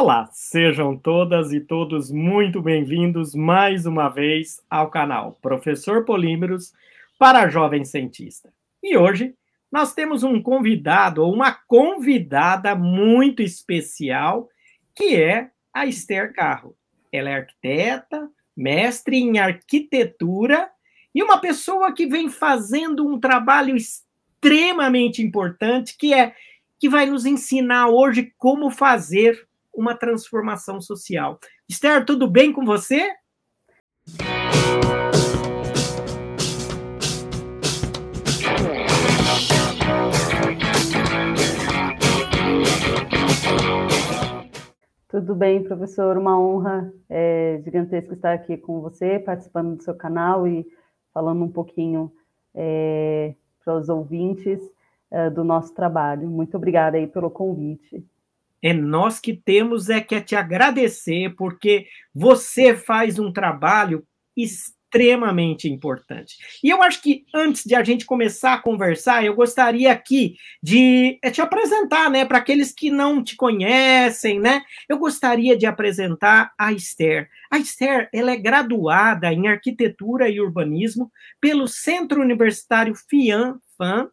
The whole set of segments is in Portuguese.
Olá, sejam todas e todos muito bem-vindos mais uma vez ao canal Professor Polímeros para Jovem Cientista. E hoje nós temos um convidado ou uma convidada muito especial, que é a Esther Carro. Ela é arquiteta, mestre em arquitetura e uma pessoa que vem fazendo um trabalho extremamente importante, que é que vai nos ensinar hoje como fazer uma transformação social. Esther, tudo bem com você? Tudo bem, professor. Uma honra é, gigantesca estar aqui com você, participando do seu canal e falando um pouquinho é, para os ouvintes é, do nosso trabalho. Muito obrigada aí pelo convite. É nós que temos é que te agradecer, porque você faz um trabalho extremamente importante. E eu acho que antes de a gente começar a conversar, eu gostaria aqui de é, te apresentar, né, para aqueles que não te conhecem, né? Eu gostaria de apresentar a Esther. A Esther, ela é graduada em arquitetura e urbanismo pelo Centro Universitário FIAM, FAM,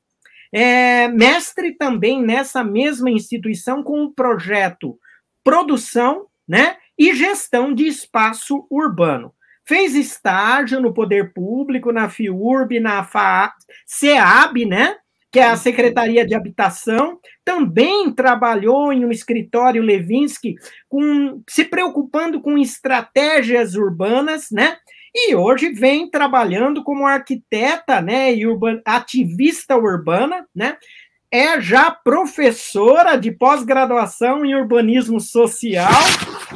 é mestre também nessa mesma instituição com o projeto Produção né, e Gestão de Espaço Urbano. Fez estágio no Poder Público, na FIURB, na FA, SEAB, né? que é a Secretaria de Habitação, também trabalhou em um escritório Levinsky, com, se preocupando com estratégias urbanas, né? E hoje vem trabalhando como arquiteta, né, e urban, ativista urbana, né, é já professora de pós-graduação em urbanismo social,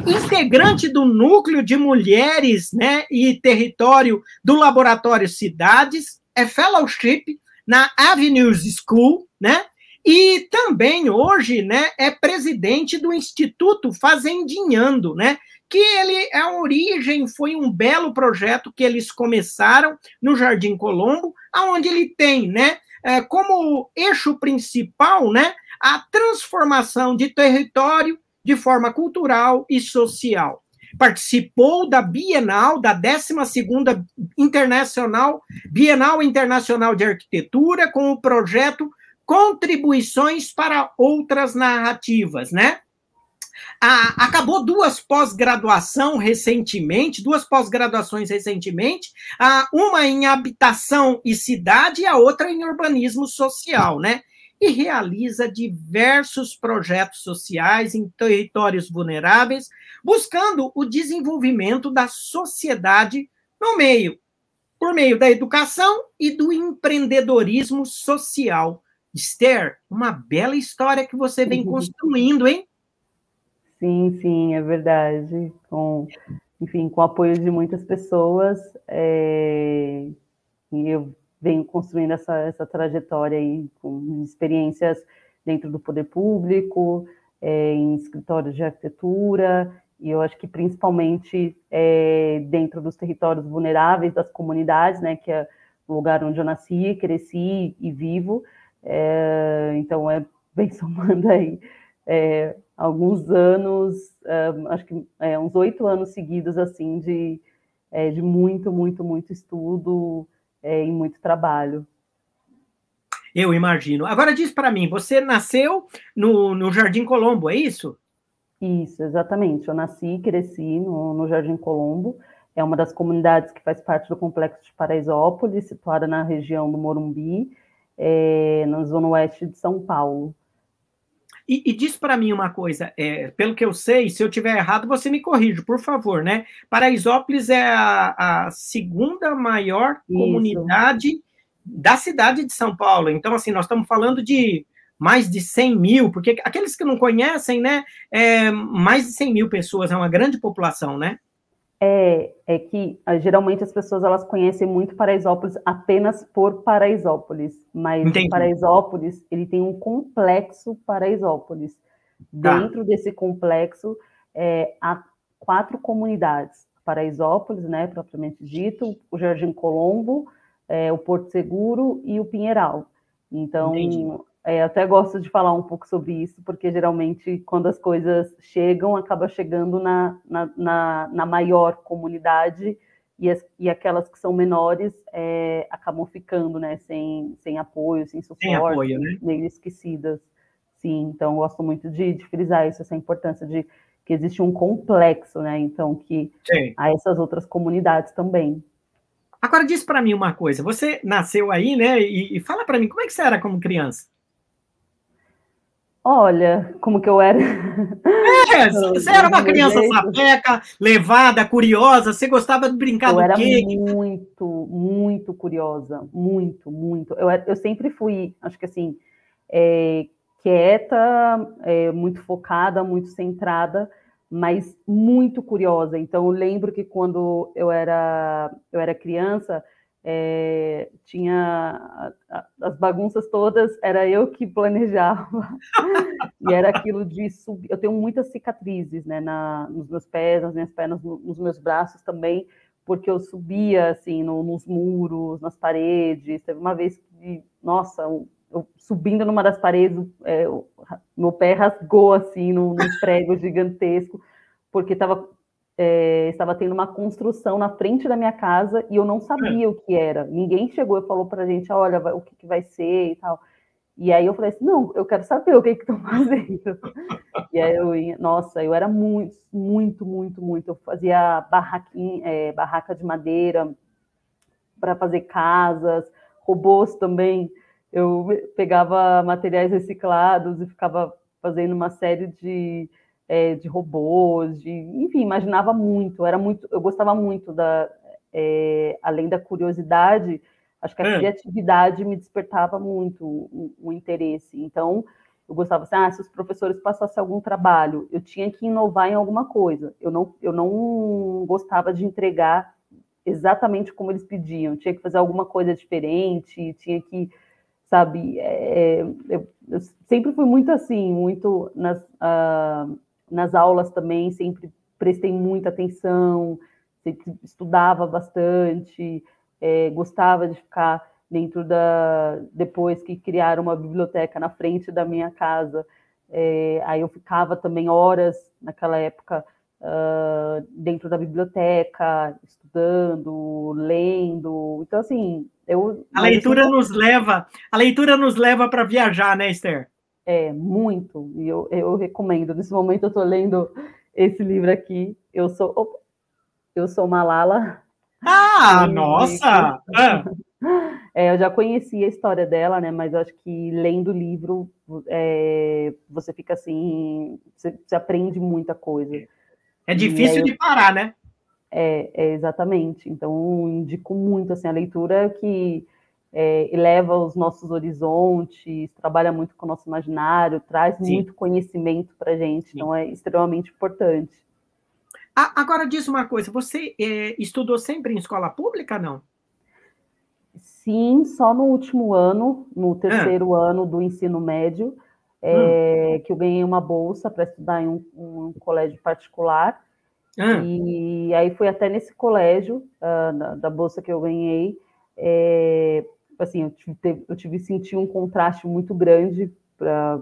integrante do núcleo de mulheres, né, e território do laboratório Cidades, é fellowship na Avenues School, né, e também hoje, né, é presidente do Instituto Fazendinhando, né, que ele a origem foi um belo projeto que eles começaram no Jardim Colombo, aonde ele tem, né, é, como eixo principal, né, a transformação de território de forma cultural e social. Participou da Bienal, da 12ª Internacional, Bienal Internacional de Arquitetura, com o projeto Contribuições para Outras Narrativas, né? Ah, acabou duas pós-graduação recentemente, duas pós-graduações recentemente, ah, uma em habitação e cidade e a outra em urbanismo social, né? E realiza diversos projetos sociais em territórios vulneráveis, buscando o desenvolvimento da sociedade no meio, por meio da educação e do empreendedorismo social. Esther, uma bela história que você vem construindo, hein? Sim, sim, é verdade. Com, enfim, com o apoio de muitas pessoas, é, e eu venho construindo essa, essa trajetória aí com experiências dentro do poder público, é, em escritórios de arquitetura, e eu acho que principalmente é, dentro dos territórios vulneráveis das comunidades, né, que é o lugar onde eu nasci, cresci e vivo. É, então, é bem somando aí é, alguns anos, uh, acho que é, uns oito anos seguidos, assim, de, é, de muito, muito, muito estudo é, e muito trabalho. Eu imagino. Agora diz para mim, você nasceu no, no Jardim Colombo, é isso? Isso, exatamente. Eu nasci e cresci no, no Jardim Colombo. É uma das comunidades que faz parte do complexo de Paraisópolis, situada na região do Morumbi, é, na zona oeste de São Paulo. E, e diz para mim uma coisa, é, pelo que eu sei, se eu tiver errado, você me corrige, por favor, né? Paraisópolis é a, a segunda maior Isso. comunidade da cidade de São Paulo. Então, assim, nós estamos falando de mais de 100 mil, porque aqueles que não conhecem, né, é, mais de 100 mil pessoas, é uma grande população, né? É, é que ah, geralmente as pessoas elas conhecem muito Paraisópolis apenas por Paraisópolis, mas Entendi. Paraisópolis ele tem um complexo Paraisópolis. Tá. Dentro desse complexo é, há quatro comunidades: Paraisópolis, né, propriamente dito, o Jardim Colombo, é, o Porto Seguro e o Pinheiral. Então, é, até gosto de falar um pouco sobre isso, porque geralmente quando as coisas chegam, acaba chegando na, na, na, na maior comunidade e, as, e aquelas que são menores é, acabam ficando, né, sem, sem apoio, sem suporte, sem apoio, né? meio esquecidas. Sim, então gosto muito de, de, frisar isso, essa importância de que existe um complexo, né, então que Sim. há essas outras comunidades também. Agora diz para mim uma coisa, você nasceu aí, né, e, e fala para mim, como é que você era como criança? Olha, como que eu era. É, você era uma criança sapeca, levada, curiosa, você gostava de brincar eu do quê? Eu era muito, muito curiosa, muito, muito. Eu, eu sempre fui, acho que assim, é, quieta, é, muito focada, muito centrada, mas muito curiosa. Então, eu lembro que quando eu era, eu era criança, é, tinha as bagunças todas, era eu que planejava, e era aquilo de subir. Eu tenho muitas cicatrizes né, na, nos meus pés, nas minhas pernas, nos meus braços também, porque eu subia assim no, nos muros, nas paredes. Teve uma vez que, nossa, eu, subindo numa das paredes, é, meu pé rasgou assim no, nos pregos gigantesco, porque estava é, estava tendo uma construção na frente da minha casa e eu não sabia é. o que era. Ninguém chegou e falou para a gente, olha, o que, que, vai ser e tal. E aí eu falei assim, não, eu quero saber o que estão fazendo. e aí eu nossa, eu era muito, muito, muito, muito. Eu fazia é, barraca de madeira para fazer casas, robôs também. Eu pegava materiais reciclados e ficava fazendo uma série de é, de robôs, de, enfim, imaginava muito, era muito, eu gostava muito da, é, além da curiosidade, acho que a é. criatividade me despertava muito o, o, interesse. Então, eu gostava assim, ah, se os professores passassem algum trabalho, eu tinha que inovar em alguma coisa. Eu não, eu não gostava de entregar exatamente como eles pediam. Tinha que fazer alguma coisa diferente, tinha que, sabe, é, eu, eu, sempre fui muito assim, muito nas, uh, nas aulas também sempre prestei muita atenção, sempre estudava bastante, é, gostava de ficar dentro da. Depois que criaram uma biblioteca na frente da minha casa, é, aí eu ficava também horas naquela época uh, dentro da biblioteca, estudando, lendo. Então, assim, eu. A leitura nos leva, a leitura nos leva para viajar, né, Esther? É, muito. E eu, eu recomendo. Nesse momento eu estou lendo esse livro aqui. Eu sou. Opa, eu sou Malala. Ah, nossa! É, eu já conhecia a história dela, né? Mas acho que lendo o livro é, você fica assim, você, você, aprende muita coisa. É difícil de parar, né? É, é, exatamente. Então indico muito assim a leitura que é, eleva os nossos horizontes, trabalha muito com o nosso imaginário, traz Sim. muito conhecimento para a gente, Sim. então é extremamente importante. agora diz uma coisa, você é, estudou sempre em escola pública, não? Sim, só no último ano, no terceiro ah. ano do ensino médio, é, hum. que eu ganhei uma bolsa para estudar em um, um colégio particular. Ah. E aí foi até nesse colégio, uh, da, da, bolsa que eu ganhei, é, assim, eu tive, eu tive sentir um contraste muito grande para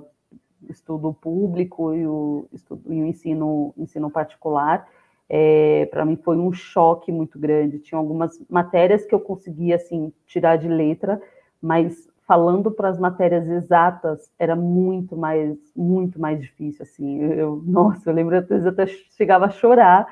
estudo público e o, estudo, e o ensino, ensino particular. É, para mim foi um choque muito grande. Tinha algumas matérias que eu conseguia assim tirar de letra, mas falando para as matérias exatas era muito mais muito mais difícil assim. Eu, nossa, eu lembro às vezes até chegava a chorar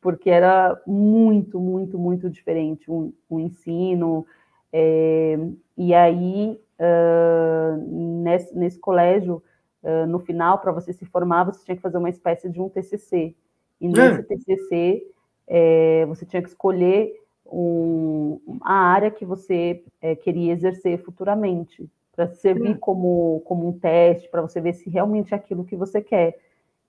porque era muito muito muito diferente o, o ensino é, e aí, uh, nesse, nesse, colégio, uh, no final, para você se formar, você tinha que fazer uma espécie de um TCC. E hum. nesse TCC, é, você tinha que escolher um, a área que você é, queria exercer futuramente, para servir hum. como, como um teste, para você ver se realmente é aquilo que você quer.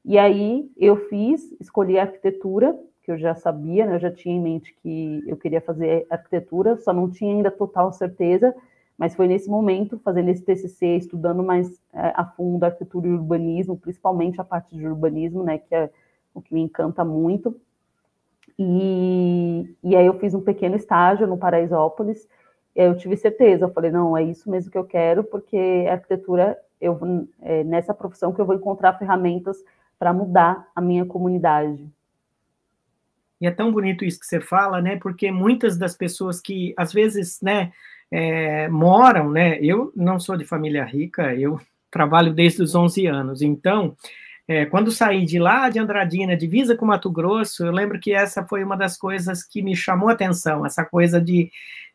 E aí eu fiz, escolhi arquitetura, que eu já sabia, né, eu já tinha em mente que eu queria fazer arquitetura, só não tinha ainda total certeza, mas foi nesse momento, fazendo esse TCC, estudando mais é, a fundo arquitetura e urbanismo, principalmente a parte de urbanismo, né, que é o que me encanta muito. E, e aí eu fiz um pequeno estágio no Paraisópolis, eu tive certeza, eu falei, não, é isso mesmo que eu quero, porque a arquitetura, eu, é nessa profissão que eu vou encontrar ferramentas para mudar a minha comunidade. E é tão bonito isso que você fala, né? Porque muitas das pessoas que, às vezes, né, é, moram, né? Eu não sou de família rica, eu trabalho desde os 11 anos, então é, quando saí de lá de Andradina, divisa com Mato Grosso, eu lembro que essa foi uma das coisas que me chamou a atenção, essa coisa de,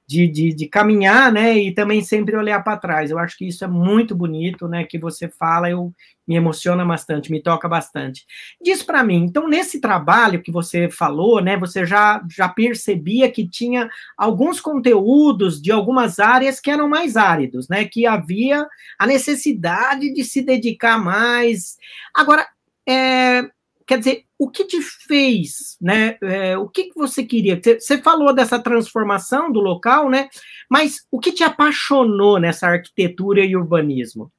de, de, de caminhar, né, e também sempre olhar para trás. Eu acho que isso é muito bonito, né, que você fala, eu me emociona bastante, me toca bastante. Diz para mim, então nesse trabalho que você falou, né, você já já percebia que tinha alguns conteúdos de algumas áreas que eram mais áridos, né, que havia a necessidade de se dedicar mais. Agora, é, quer dizer, o que te fez, né? É, o que, que você queria? Você falou dessa transformação do local, né? Mas o que te apaixonou nessa arquitetura e urbanismo?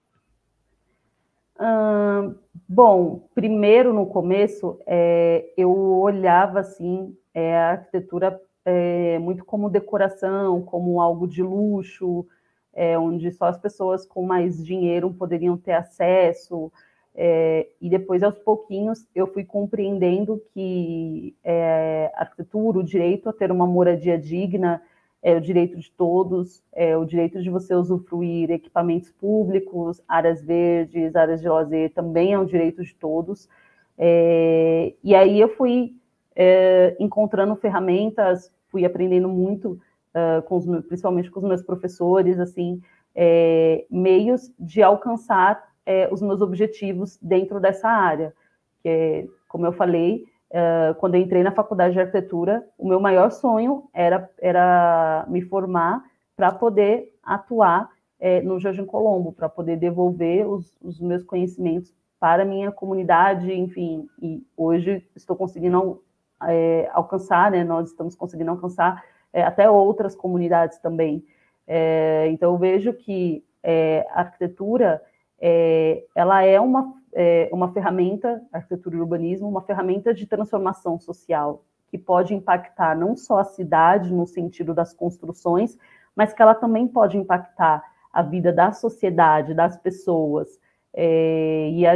Hum, bom, primeiro no começo, é, eu olhava assim é, a arquitetura é, muito como decoração, como algo de luxo, é, onde só as pessoas com mais dinheiro poderiam ter acesso. É, e depois, aos pouquinhos, eu fui compreendendo que é, a arquitetura, o direito a ter uma moradia digna, é o direito de todos, é o direito de você usufruir equipamentos públicos, áreas verdes, áreas de lazer, também é um direito de todos. É, e aí eu fui é, encontrando ferramentas, fui aprendendo muito, uh, com os, principalmente com os meus professores, assim, é, meios de alcançar é, os meus objetivos dentro dessa área. Que, como eu falei, é, quando eu entrei na faculdade de arquitetura, o meu maior sonho era, era me formar para poder atuar é, no Jardim Colombo, para poder devolver os, os, meus conhecimentos para a minha comunidade, enfim, e hoje estou conseguindo é, alcançar, né, nós estamos conseguindo alcançar é, até outras comunidades também. É, então, eu vejo que é, a arquitetura é, ela é uma, é uma ferramenta, arquitetura e urbanismo, uma ferramenta de transformação social, que pode impactar não só a cidade no sentido das construções, mas que ela também pode impactar a vida da sociedade, das pessoas. É, e a,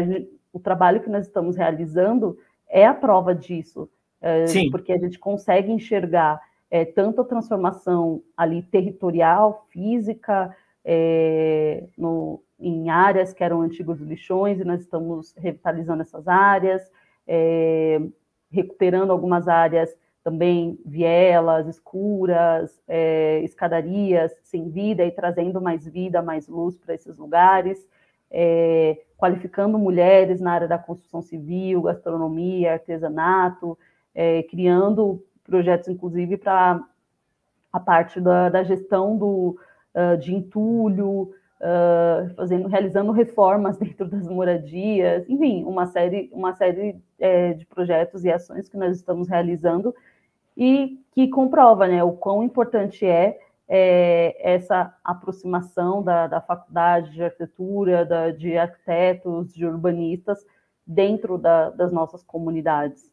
o trabalho que nós estamos realizando é a prova disso, é, porque a gente consegue enxergar é, tanto a transformação ali territorial, física, é, no, em áreas que eram antigos lixões, e nós estamos revitalizando essas áreas, é, recuperando algumas áreas também vielas, escuras, é, escadarias sem vida e trazendo mais vida, mais luz para esses lugares, é, qualificando mulheres na área da construção civil, gastronomia, artesanato, é, criando projetos, inclusive, para a parte da, da gestão do, uh, de entulho, uh, fazendo, realizando reformas dentro das moradias, enfim, uma série, uma série é, de projetos e ações que nós estamos realizando e que comprova né, o quão importante é, é essa aproximação da, da, faculdade de arquitetura, da, de arquitetos, de urbanistas dentro da, das nossas comunidades.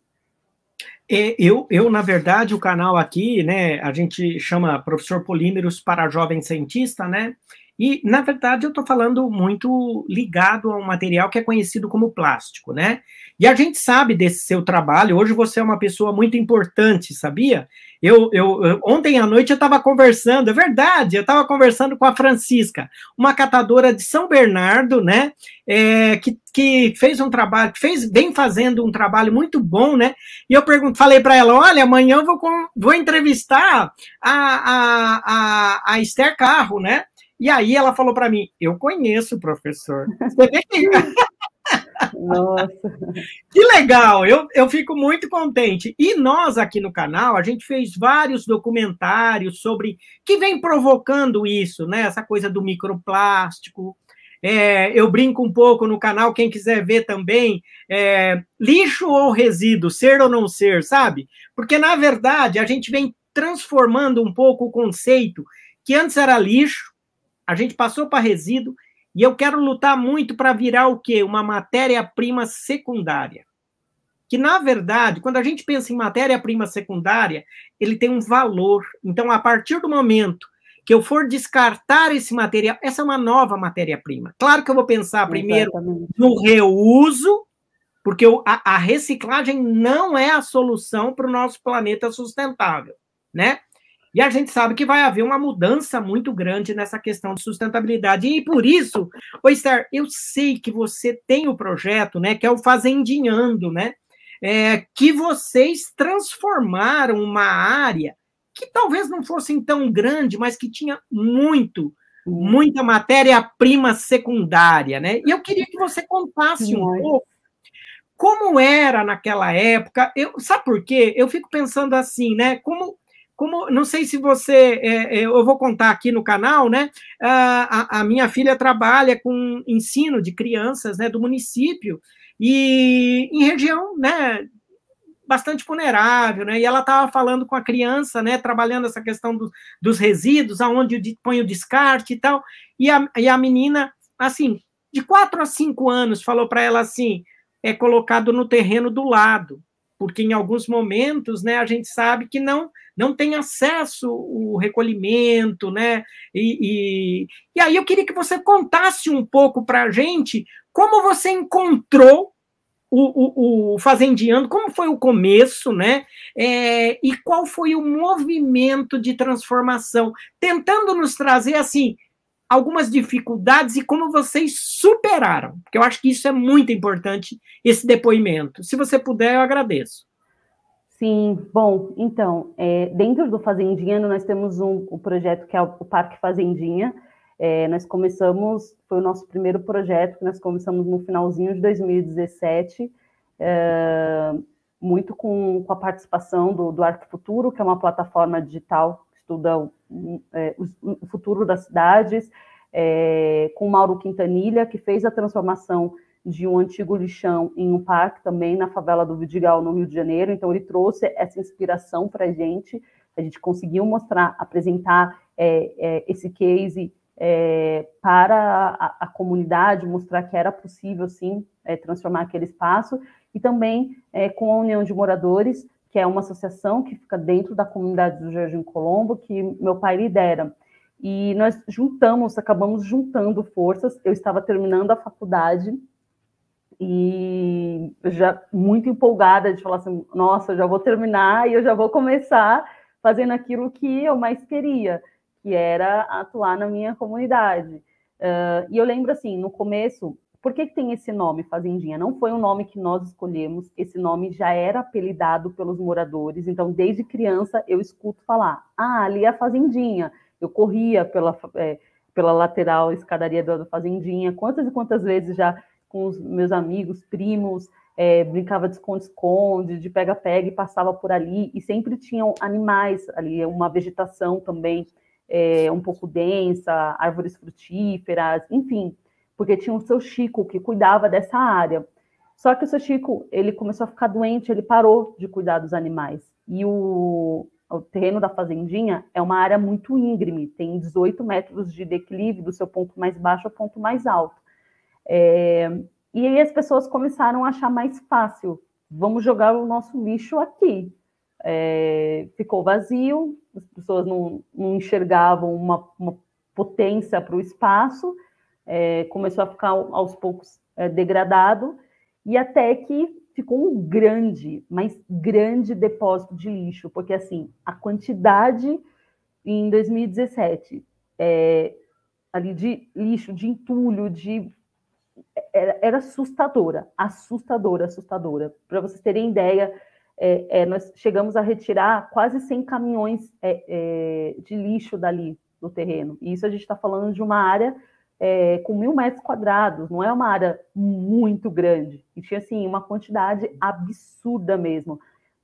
Eu, eu, na verdade, o canal aqui, né, a gente chama Professor Polímeros para Jovem Cientista, né, e, na verdade, eu estou falando muito ligado a um material que é conhecido como plástico, né? E a gente sabe desse seu trabalho. Hoje você é uma pessoa muito importante, sabia? Eu, eu, eu ontem à noite eu estava conversando, é verdade, eu estava conversando com a Francisca, uma catadora de São Bernardo, né? É, que, que fez um trabalho, fez, vem fazendo um trabalho muito bom, né? E eu pergunto, falei para ela: olha, amanhã eu vou, vou entrevistar a, a, a, a Esther Carro, né? E aí ela falou para mim: Eu conheço o professor. Você vê que. Nossa. Que legal, eu, eu fico muito contente. E nós aqui no canal, a gente fez vários documentários sobre que vem provocando isso, né? Essa coisa do microplástico. É, eu brinco um pouco no canal, quem quiser ver também, é, lixo ou resíduo, ser ou não ser, sabe? Porque, na verdade, a gente vem transformando um pouco o conceito que antes era lixo, a gente passou para resíduo e eu quero lutar muito para virar o quê? Uma matéria-prima secundária. Que, na verdade, quando a gente pensa em matéria-prima secundária, ele tem um valor. Então, a partir do momento que eu for descartar esse material, essa é uma nova matéria-prima. Claro que eu vou pensar primeiro Exatamente. no reuso, porque a, a reciclagem não é a solução para o nosso planeta sustentável, né? E a gente sabe que vai haver uma mudança muito grande nessa questão de sustentabilidade. E por isso, Esther, eu sei que você tem o projeto, né, que é o Fazendinhando, né? É, que vocês transformaram uma área que talvez não fosse tão grande, mas que tinha muito, muita matéria-prima secundária, né? E eu queria que você contasse um pouco como era naquela época. Eu, sabe por quê? Eu fico pensando assim, né? Como como não sei se você, é, é, eu vou contar aqui no canal, né? A, a, minha filha trabalha com ensino de crianças, né, do município e em região, né, bastante vulnerável, né? E ela estava falando com a criança, né, trabalhando essa questão do, dos resíduos, aonde põe o descarte e tal. E a, e a menina, assim, de quatro a cinco anos, falou para ela assim: é colocado no terreno do lado porque em alguns momentos, né, a gente sabe que não não tem acesso o recolhimento, né, e, e, e aí eu queria que você contasse um pouco para a gente como você encontrou o, o, o como foi o começo, né, é, e qual foi o movimento de transformação, tentando nos trazer, assim, algumas dificuldades e como vocês superaram, porque eu acho que isso é muito importante, esse depoimento. Se você puder, eu agradeço. Sim, bom, então, é, dentro do Fazendinha, nós temos um, um, projeto que é o Parque Fazendinha. É, nós começamos, foi o nosso primeiro projeto, que nós começamos no finalzinho de 2017, é, muito com, com, a participação do, do Futuro, que é uma plataforma digital estuda o, é, o futuro das cidades, é, com Mauro Quintanilha, que fez a transformação de um antigo lixão em um parque também na favela do Vidigal, no Rio de Janeiro. Então, ele trouxe essa inspiração para a gente. A gente conseguiu mostrar, apresentar é, é, esse case é, para a, a, comunidade, mostrar que era possível, sim, é, transformar aquele espaço. E também é, com a União de Moradores, que é uma associação que fica dentro da comunidade do Jardim Colombo, que meu pai lidera. E nós juntamos, acabamos juntando forças. Eu estava terminando a faculdade e já muito empolgada de falar assim, nossa, eu já vou terminar e eu já vou começar fazendo aquilo que eu mais queria, que era atuar na minha comunidade. Uh, e eu lembro assim, no começo, por que, que tem esse nome, Fazendinha? Não foi um nome que nós escolhemos, esse nome já era apelidado pelos moradores, então desde criança eu escuto falar, ah, ali é a Fazendinha. Eu corria pela, é, pela lateral escadaria da Fazendinha, quantas e quantas vezes já com os meus amigos, primos, é, brincava de esconde-esconde, de pega-pega e passava por ali, e sempre tinham animais ali, uma vegetação também é, um pouco densa, árvores frutíferas, enfim, porque tinha o seu Chico que cuidava dessa área. Só que o seu Chico, ele começou a ficar doente, ele parou de cuidar dos animais. E o, o terreno da fazendinha é uma área muito íngreme, tem 18 metros de declive do seu ponto mais baixo ao ponto mais alto. É, e aí as pessoas começaram a achar mais fácil, vamos jogar o nosso lixo aqui. É, ficou vazio, as pessoas não, não enxergavam uma, uma potência para o espaço, é, começou a ficar aos poucos é, degradado, e até que ficou um grande, mas grande depósito de lixo, porque assim, a quantidade em 2017 é, ali de lixo, de entulho, de era, era assustadora, assustadora, assustadora. Para vocês terem ideia, é, é, nós chegamos a retirar quase 100 caminhões é, é, de lixo dali do terreno. E isso a gente está falando de uma área é, com mil metros quadrados, não é uma área muito grande. E tinha, assim, uma quantidade absurda mesmo.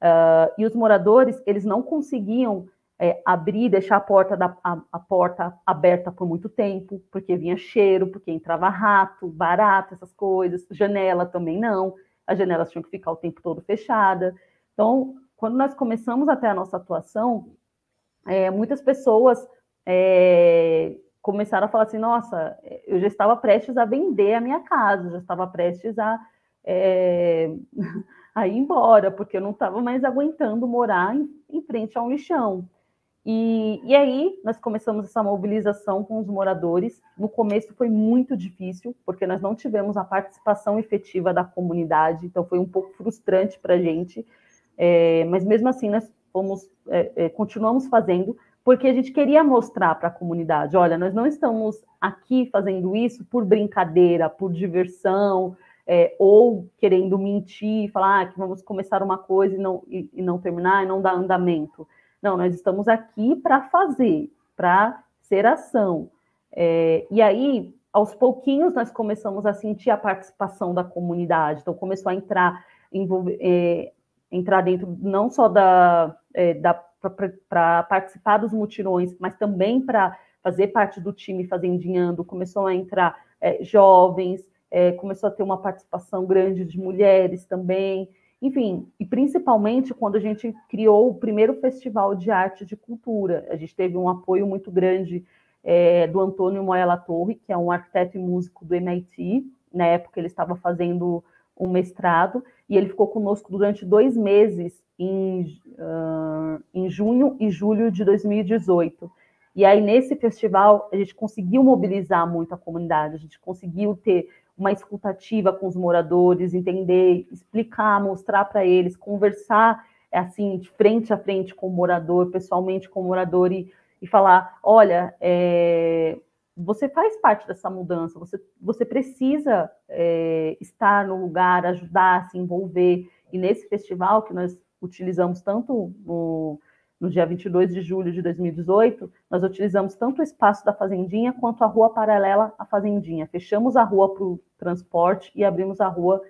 Uh, e os moradores, eles não conseguiam é, abrir, deixar a porta, da, a, a, porta aberta por muito tempo, porque vinha cheiro, porque entrava rato, barato, essas coisas, janela também não, as janelas tinham que ficar o tempo todo fechada. Então, quando nós começamos até a nossa atuação, é, muitas pessoas é, começaram a falar assim: nossa, eu já estava prestes a vender a minha casa, já estava prestes a, é, a ir embora, porque eu não estava mais aguentando morar em, em frente a um lixão. E, e aí nós começamos essa mobilização com os moradores. No começo foi muito difícil, porque nós não tivemos a participação efetiva da comunidade, então foi um pouco frustrante para a gente. É, mas mesmo assim nós fomos, é, continuamos fazendo, porque a gente queria mostrar para a comunidade: olha, nós não estamos aqui fazendo isso por brincadeira, por diversão, é, ou querendo mentir, falar ah, que vamos começar uma coisa e não, e, e não terminar, e não dar andamento. Não, nós estamos aqui para fazer, para ser ação. É, e aí, aos pouquinhos, nós começamos a sentir a participação da comunidade. Então, começou a entrar, envolver, é, entrar dentro não só da, é, da para participar dos mutirões, mas também para fazer parte do time fazendinhando. Começou a entrar é, jovens, é, começou a ter uma participação grande de mulheres também. Enfim, e principalmente quando a gente criou o primeiro festival de arte e de cultura. A gente teve um apoio muito grande é, do Antônio Moela Torre, que é um arquiteto e músico do MIT. Na época ele estava fazendo um mestrado, e ele ficou conosco durante dois meses, em, uh, em junho e julho de 2018. E aí, nesse festival, a gente conseguiu mobilizar muito a comunidade, a gente conseguiu ter uma escutativa com os moradores, entender, explicar, mostrar para eles, conversar assim, de frente a frente com o morador, pessoalmente com o morador e, e falar: olha, é, você faz parte dessa mudança, você, você precisa é, estar no lugar, ajudar, se envolver. E nesse festival que nós utilizamos tanto no, no dia 22 de julho de 2018, nós utilizamos tanto o espaço da Fazendinha quanto a rua paralela à Fazendinha. Fechamos a rua para o transporte e abrimos a rua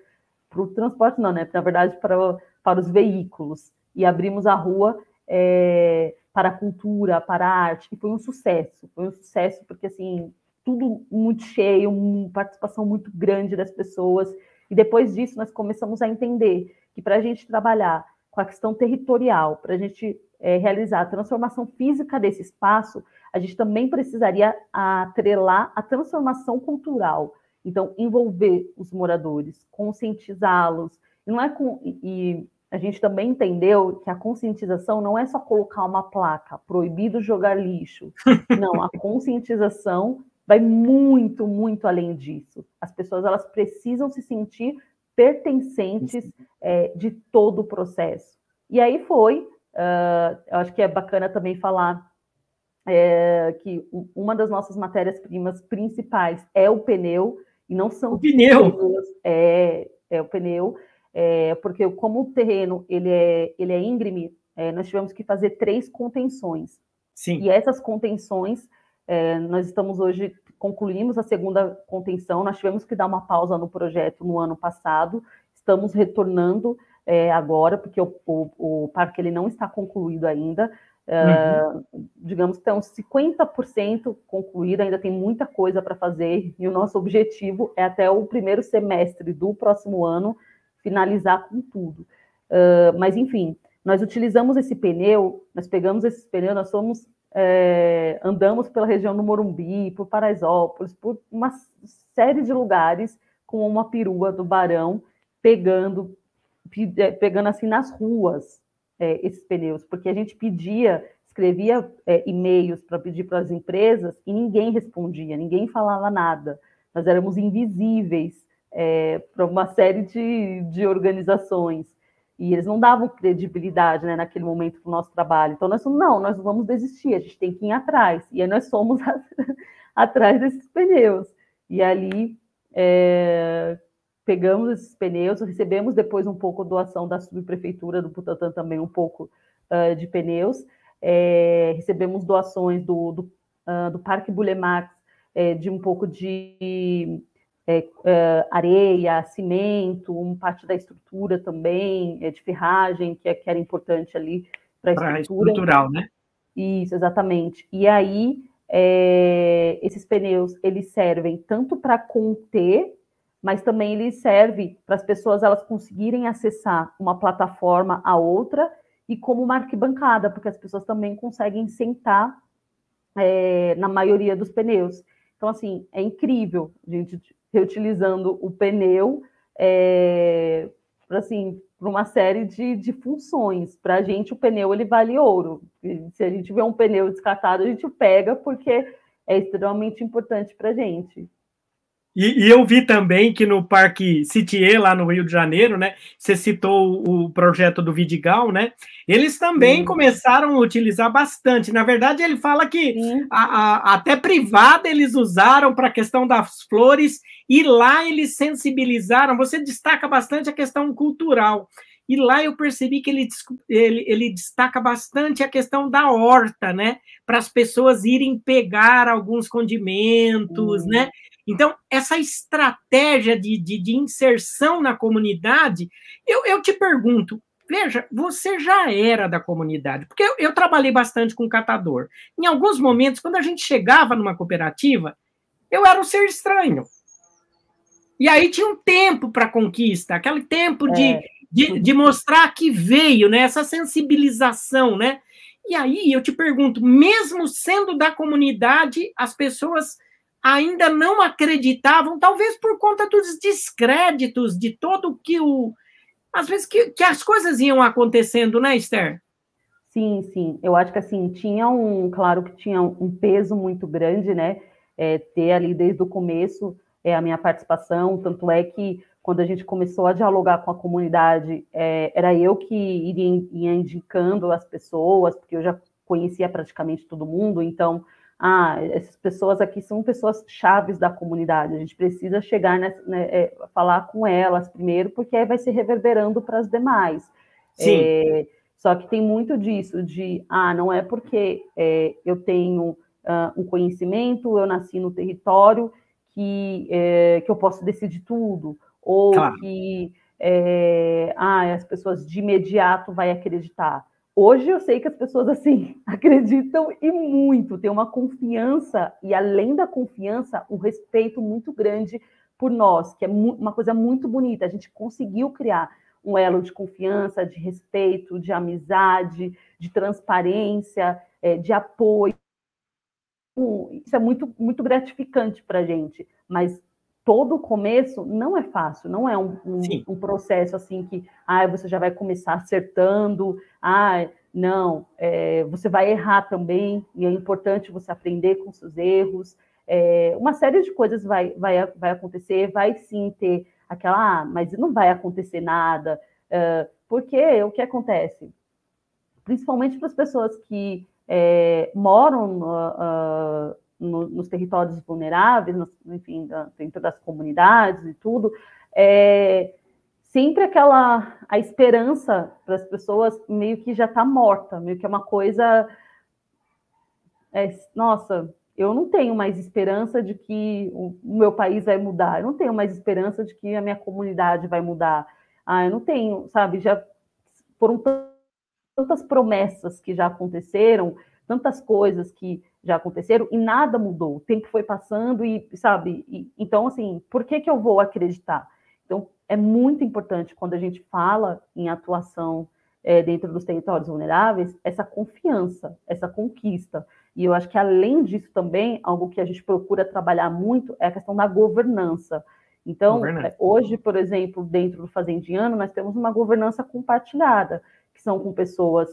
para o transporte, não, né? Na verdade, para, para os veículos. E abrimos a rua é, para a cultura, para a arte, e foi um sucesso. Foi um sucesso porque, assim, tudo muito cheio, uma participação muito grande das pessoas. E depois disso, nós começamos a entender que para a gente trabalhar com a questão territorial, para a gente é, realizar a transformação física desse espaço, a gente também precisaria atrelar a transformação cultural. Então, envolver os moradores, conscientizá-los. Não é com, e a gente também entendeu que a conscientização não é só colocar uma placa proibido jogar lixo. Não, a conscientização vai muito, muito além disso. As pessoas elas precisam se sentir pertencentes é, de todo o processo. E aí foi Uh, eu acho que é bacana também falar é, que uma das nossas matérias-primas principais é o pneu, e não são... O pneu! É, é o pneu, é, porque como o terreno ele é, ele é íngreme, é, nós tivemos que fazer três contenções. Sim. E essas contenções, é, nós estamos hoje, concluímos a segunda contenção, nós tivemos que dar uma pausa no projeto no ano passado, estamos retornando é, agora, porque o, o, o, parque ele não está concluído ainda. Uhum. Uh, digamos que está uns 50% concluído, ainda tem muita coisa para fazer, e o nosso objetivo é até o primeiro semestre do próximo ano finalizar com tudo. Uh, mas, enfim, nós utilizamos esse pneu, nós pegamos esse pneu, nós somos, é, andamos pela região do Morumbi, por Paraisópolis, por uma série de lugares com uma perua do Barão, pegando é, pegando assim nas ruas é, esses pneus, porque a gente pedia, escrevia é, e-mails para pedir para as empresas e ninguém respondia, ninguém falava nada. Nós éramos invisíveis é, para uma série de, de organizações e eles não davam credibilidade né, naquele momento para o nosso trabalho. Então nós não, nós vamos desistir, a gente tem que ir atrás. E aí nós fomos atrás desses pneus. E ali é, pegamos esses pneus, recebemos depois um pouco doação da subprefeitura do Butantã também, um pouco uh, de pneus, é, recebemos doações do, do, uh, do Parque Bulemax, é, de um pouco de é, areia, cimento, uma parte da estrutura também, de ferragem, que, que era importante ali para a estrutura. estrutural, né? Isso, exatamente. E aí, esses pneus, eles servem tanto para conter mas também ele serve para as pessoas elas conseguirem acessar uma plataforma a outra e como uma arquibancada, porque as pessoas também conseguem sentar é, na maioria dos pneus. Então, assim, é incrível a gente reutilizando o pneu, é, assim, por uma série de, de funções. Para a gente, o pneu ele vale ouro. Se a gente vê um pneu descartado, a gente pega porque é extremamente importante para a gente. E, e, eu vi também que no Parque Citier, lá no Rio de Janeiro, né? Você citou o projeto do Vidigal, né? Eles também Sim. começaram a utilizar bastante. Na verdade, ele fala que a, a, até privada eles usaram para a questão das flores, e lá eles sensibilizaram. Você destaca bastante a questão cultural. E lá eu percebi que ele, ele, ele destaca bastante a questão da horta, né? Para as pessoas irem pegar alguns condimentos, né? Então, essa estratégia de, de, de inserção na comunidade, eu, eu, te pergunto, veja, você já era da comunidade, porque eu, eu trabalhei bastante com catador. Em alguns momentos, quando a gente chegava numa cooperativa, eu era um ser estranho. E aí tinha um tempo para conquista, aquele tempo de, é. de, de, mostrar que veio, né? Essa sensibilização, né? E aí eu te pergunto, mesmo sendo da comunidade, as pessoas ainda não acreditavam, talvez por conta dos descréditos de todo que o. Às vezes que, que as coisas iam acontecendo, né, Esther? Sim, sim. Eu acho que assim, tinha um, claro que tinha um peso muito grande, né? É, ter ali desde o começo é, a minha participação, tanto é que quando a gente começou a dialogar com a comunidade, é, era eu que iria, ia indicando as pessoas, porque eu já conhecia praticamente todo mundo, então ah, essas pessoas aqui são pessoas chaves da comunidade, a gente precisa chegar, nessa, né, é, falar com elas primeiro, porque aí vai se reverberando para as demais. Sim. É, só que tem muito disso, de, ah, não é porque é, eu tenho uh, um conhecimento, eu nasci no território, que, é, que eu posso decidir tudo, ou claro. que é, ah, as pessoas de imediato vai acreditar. Hoje eu sei que as pessoas assim acreditam e muito, tem uma confiança e além da confiança, um respeito muito grande por nós, que é uma coisa muito bonita. A gente conseguiu criar um elo de confiança, de respeito, de amizade, de transparência, é, de apoio. Isso é muito, muito gratificante para a gente, mas todo o começo não é fácil, não é um, um, um, processo assim que ah, você já vai começar acertando, ah, não, é, você vai errar também, e é importante você aprender com seus erros. É, uma série de coisas vai, vai, vai acontecer, vai sim ter aquela, ah, mas não vai acontecer nada, uh, porque o que acontece? Principalmente para as pessoas que é, moram uh, no, nos territórios vulneráveis, nos, enfim, dentro das comunidades e tudo, é, sempre aquela a esperança para as pessoas meio que já está morta, meio que é uma coisa, é, nossa, eu não tenho mais esperança de que o, o meu país vai mudar, eu não tenho mais esperança de que a minha comunidade vai mudar, ah, eu não tenho, sabe, já foram tantas promessas que já aconteceram, tantas coisas que já aconteceram e nada mudou. O tempo foi passando e, sabe, e, então, assim, por que, que eu vou acreditar? Então, é muito importante quando a gente fala em atuação é, dentro dos territórios vulneráveis, essa confiança, essa conquista. E eu acho que, além disso, também, algo que a gente procura trabalhar muito é a questão da governança. Então, governança. hoje, por exemplo, dentro do Fazendiano, nós temos uma governança compartilhada, que são com pessoas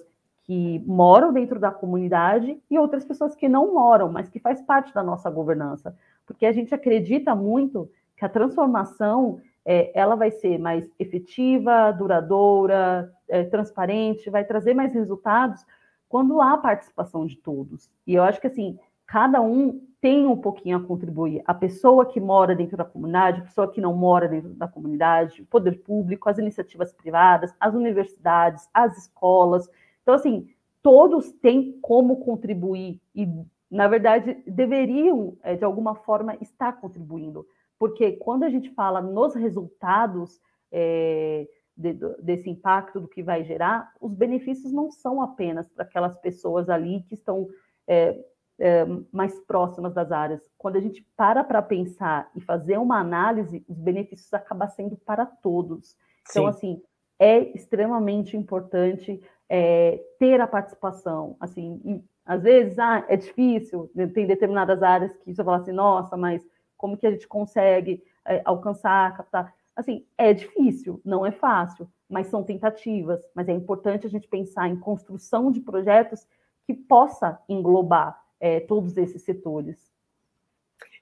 que moram dentro da comunidade e outras pessoas que não moram, mas que faz parte da nossa governança, porque a gente acredita muito que a transformação é, ela vai ser mais efetiva, duradoura, é, transparente, vai trazer mais resultados quando há participação de todos. E eu acho que assim cada um tem um pouquinho a contribuir. A pessoa que mora dentro da comunidade, a pessoa que não mora dentro da comunidade, o poder público, as iniciativas privadas, as universidades, as escolas. Então, assim, todos têm como contribuir e, na verdade, deveriam, é, de alguma forma, estar contribuindo. Porque quando a gente fala nos resultados é, de, desse impacto, do que vai gerar, os benefícios não são apenas para aquelas pessoas ali que estão é, é, mais próximas das áreas. Quando a gente para para pensar e fazer uma análise, os benefícios acabam sendo para todos. Então, Sim. assim, é extremamente importante é, ter a participação. Assim, e, às vezes ah, é difícil, né, tem determinadas áreas que você fala assim, nossa, mas como que a gente consegue é, alcançar, captar? Assim, é difícil, não é fácil, mas são tentativas. Mas é importante a gente pensar em construção de projetos que possa englobar é, todos esses setores.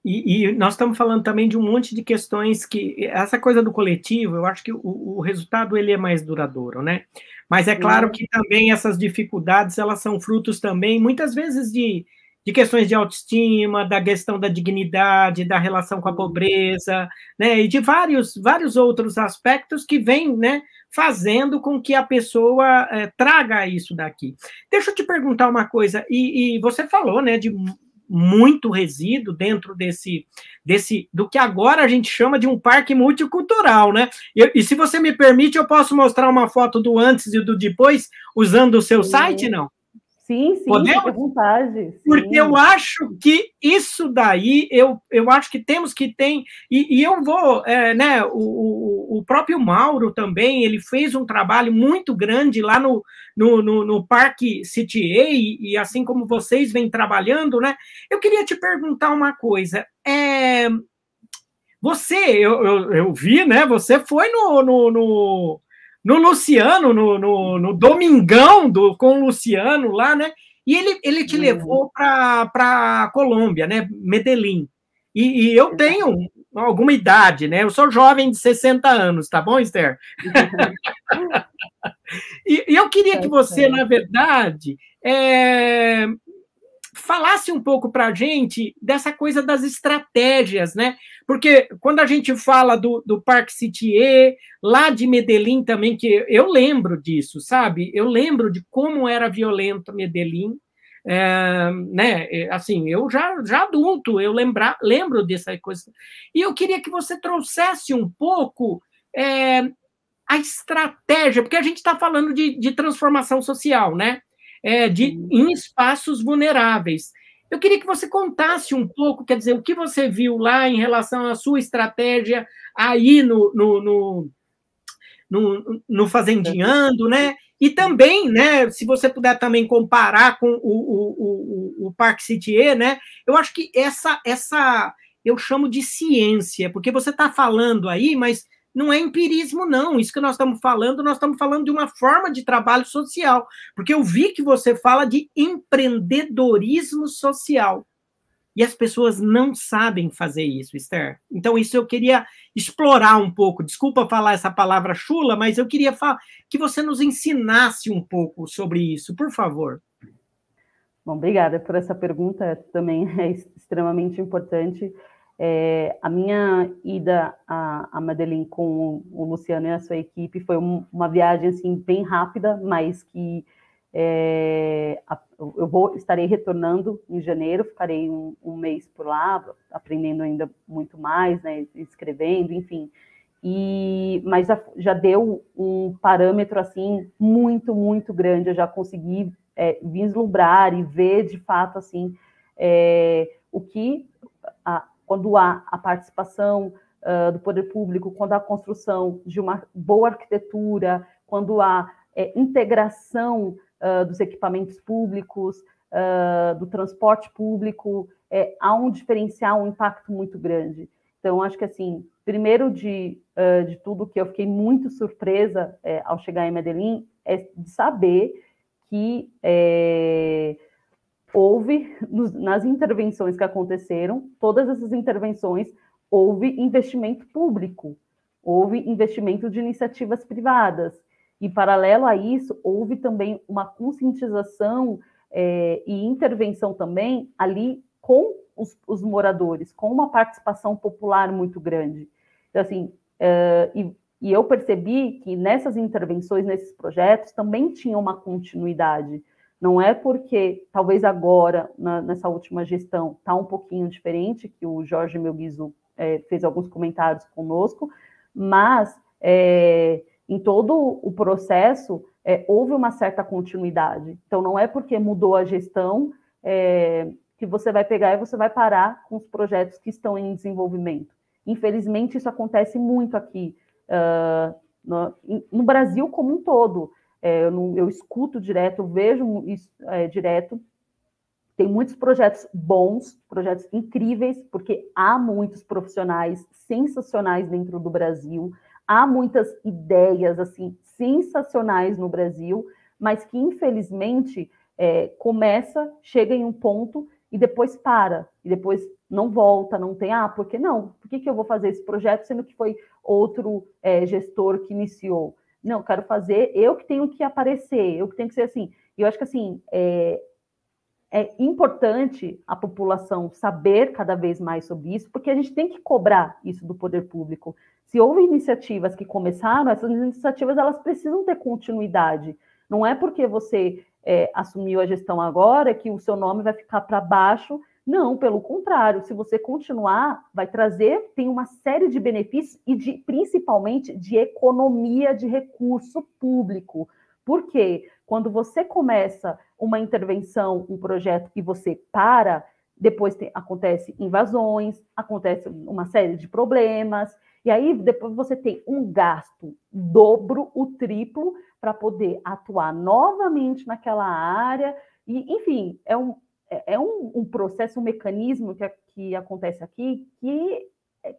E, e, nós estamos falando também de um monte de questões que essa coisa do coletivo, eu acho que o, o resultado ele é mais duradouro, né? Mas é claro que também essas dificuldades elas são frutos também muitas vezes de, de questões de autoestima, da questão da dignidade, da relação com a pobreza, né? E de vários vários outros aspectos que vêm, né? Fazendo com que a pessoa é, traga isso daqui. Deixa eu te perguntar uma coisa, e, e você falou, né, de muito resíduo dentro desse, desse do que agora a gente chama de um parque multicultural, né? E, e se você me permite, eu posso mostrar uma foto do antes e do depois usando o seu site, não? Sim, sim, Podemos? à vontade. Sim. Porque eu acho que isso daí, eu, eu acho que temos que ter, e, e eu vou, é, né, o, o próprio Mauro também, ele fez um trabalho muito grande lá no, no, no, no Parque City A, e, e, assim como vocês vêm trabalhando, né, eu queria te perguntar uma coisa, é, você, eu, eu, eu vi, né, você foi no, no, no no Luciano, no, no, no Domingão do, com o Luciano lá, né? E ele, ele te uhum. levou para Colômbia, né? Medellín. E, e, eu tenho alguma idade, né? Eu sou jovem de 60 anos, tá bom, Esther? e, e, eu queria que você, na verdade, é, falasse um pouco para a gente dessa coisa das estratégias, né? Porque quando a gente fala do, do Parque Citier, lá de Medellín também, que eu lembro disso, sabe? Eu lembro de como era violento Medellín, é, né? É, assim, eu já, já adulto, eu lembra, lembro dessa coisa. E eu queria que você trouxesse um pouco é, a estratégia, porque a gente está falando de, de transformação social, né? É, de, em espaços vulneráveis. Eu queria que você contasse um pouco, quer dizer, o que você viu lá em relação à sua estratégia aí no, no, no, no, no Fazendinhando, né? E também, né, se você puder também comparar com o, o, o, o Parque Citier, né? Eu acho que essa, essa eu chamo de ciência, porque você está falando aí, mas não é empirismo, não. Isso que nós estamos falando, nós estamos falando de uma forma de trabalho social. Porque eu vi que você fala de empreendedorismo social. E as pessoas não sabem fazer isso, Esther. Então, isso eu queria explorar um pouco. Desculpa falar essa palavra chula, mas eu queria que você nos ensinasse um pouco sobre isso, por favor. Bom, obrigada por essa pergunta, também é extremamente importante. É, a minha ida a, a Medellín com o, Luciano e a sua equipe foi um, uma viagem assim bem rápida, mas que é, a, eu vou estarei retornando em janeiro, ficarei um, um, mês por lá, aprendendo ainda muito mais, né, escrevendo, enfim. E mas já, já deu um parâmetro assim muito muito grande. Eu já consegui é, vislumbrar e ver de fato assim é, o que quando há a participação uh, do poder público, quando há a construção de uma boa arquitetura, quando há é, integração uh, dos equipamentos públicos, uh, do transporte público, é, há um diferencial, um impacto muito grande. Então, acho que, assim, primeiro de, de tudo que eu fiquei muito surpresa é, ao chegar em Medellín é de saber que é, houve, nas intervenções que aconteceram, todas essas intervenções, houve investimento público, houve investimento de iniciativas privadas. E, paralelo a isso, houve também uma conscientização é, e intervenção também ali com os, os, moradores, com uma participação popular muito grande. Então, assim, é, e, e eu percebi que nessas intervenções, nesses projetos, também tinha uma continuidade. Não é porque, talvez agora, na, nessa última gestão, está um pouquinho diferente, que o Jorge Melguizo é, fez alguns comentários conosco, mas é, em todo o processo é, houve uma certa continuidade. Então, não é porque mudou a gestão é, que você vai pegar e você vai parar com os projetos que estão em desenvolvimento. Infelizmente, isso acontece muito aqui uh, no, no Brasil como um todo. É, eu, não, eu, escuto direto, eu vejo isso é, direto tem muitos projetos bons, projetos incríveis, porque há muitos profissionais sensacionais dentro do Brasil, há muitas ideias assim sensacionais no Brasil, mas que infelizmente é, começa, chega em um ponto e depois para, e depois não volta, não tem, ah, por que não? Por que, que eu vou fazer esse projeto, sendo que foi outro é, gestor que iniciou? Não, quero fazer, eu que tenho que aparecer, eu que tenho que ser assim. E eu acho que assim, é, é importante a população saber cada vez mais sobre isso, porque a gente tem que cobrar isso do poder público. Se houve iniciativas que começaram, essas iniciativas elas precisam ter continuidade. Não é porque você é, assumiu a gestão agora que o seu nome vai ficar para baixo. Não, pelo contrário, se você continuar, vai trazer, tem uma série de benefícios e de, principalmente de economia de recurso público. Por quê? Quando você começa uma intervenção, um projeto que você para, depois tem, acontece invasões, acontece uma série de problemas, e aí depois você tem um gasto dobro, o triplo, para poder atuar novamente naquela área. E, enfim, é um, é, é um, um processo, um mecanismo que, que acontece aqui que,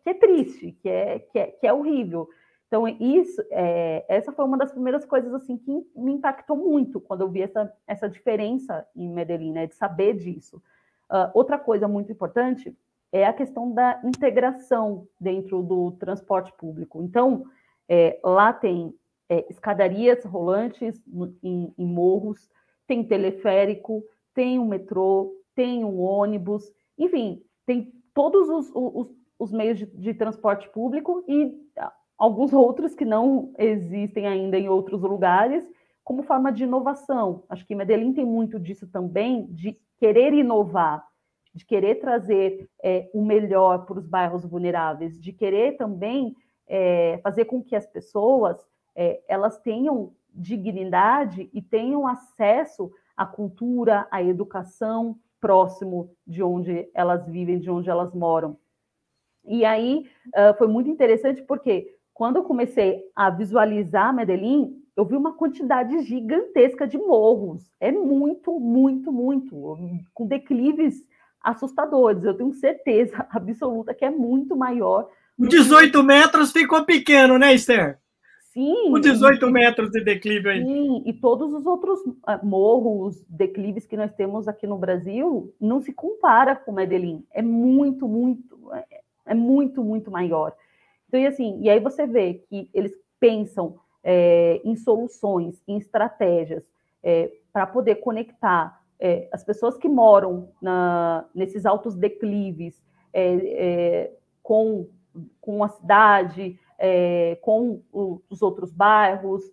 que é triste, que é, que é, que é horrível. Então, isso, é, essa foi uma das primeiras coisas assim que me impactou muito quando eu vi essa, essa diferença em Medellín, né, de saber disso. Uh, outra coisa muito importante é a questão da integração dentro do transporte público. Então, é, lá tem é, escadarias rolantes em, em morros, tem teleférico, tem um metrô, tem um ônibus, enfim, tem todos os, os, os meios de, de, transporte público e alguns outros que não existem ainda em outros lugares, como forma de inovação. Acho que Medellín tem muito disso também, de querer inovar, de querer trazer é, o melhor para os bairros vulneráveis, de querer também é, fazer com que as pessoas é, elas tenham dignidade e tenham acesso à cultura, à educação próximo de onde elas vivem, de onde elas moram. E aí uh, foi muito interessante porque quando eu comecei a visualizar Medellín, eu vi uma quantidade gigantesca de morros. É muito, muito, muito, com declives assustadores. Eu tenho certeza absoluta que é muito maior. O 18 metros ficou pequeno, né, Esther? Sim. O 18 e, metros de declive aí. Sim, e todos os outros ah, morros, declives que nós temos aqui no Brasil, não se compara com Medellín. É muito, muito, é muito, muito maior. Então, e assim, e aí você vê que eles pensam é, em soluções, em estratégias é, para poder conectar é, as pessoas que moram na, nesses altos declives é, é, com, com a cidade, é, com o, os outros bairros,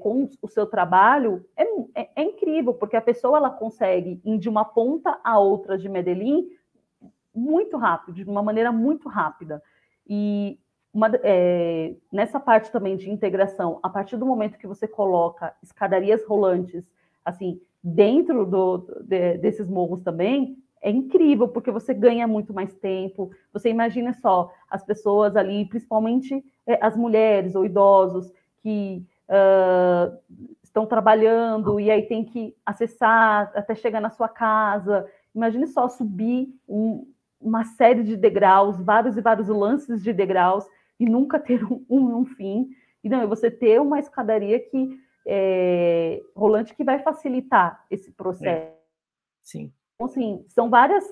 com o seu trabalho, é, é, incrível, porque a pessoa ela consegue ir de uma ponta a outra de Medellín muito rápido, de uma maneira muito rápida. E, uma, é, nessa parte também de integração, a partir do momento que você coloca escadarias rolantes, assim, dentro do, de, desses morros também, é incrível, porque você ganha muito mais tempo. Você imagina só as pessoas ali, principalmente é, as mulheres ou idosos que uh, estão trabalhando e aí tem que acessar até chegar na sua casa. Imagine só subir um, uma série de degraus, vários e vários lances de degraus, e nunca ter um, um, fim. E não, é você ter uma escadaria que é, rolante que vai facilitar esse processo. É. Sim. Então, assim, são várias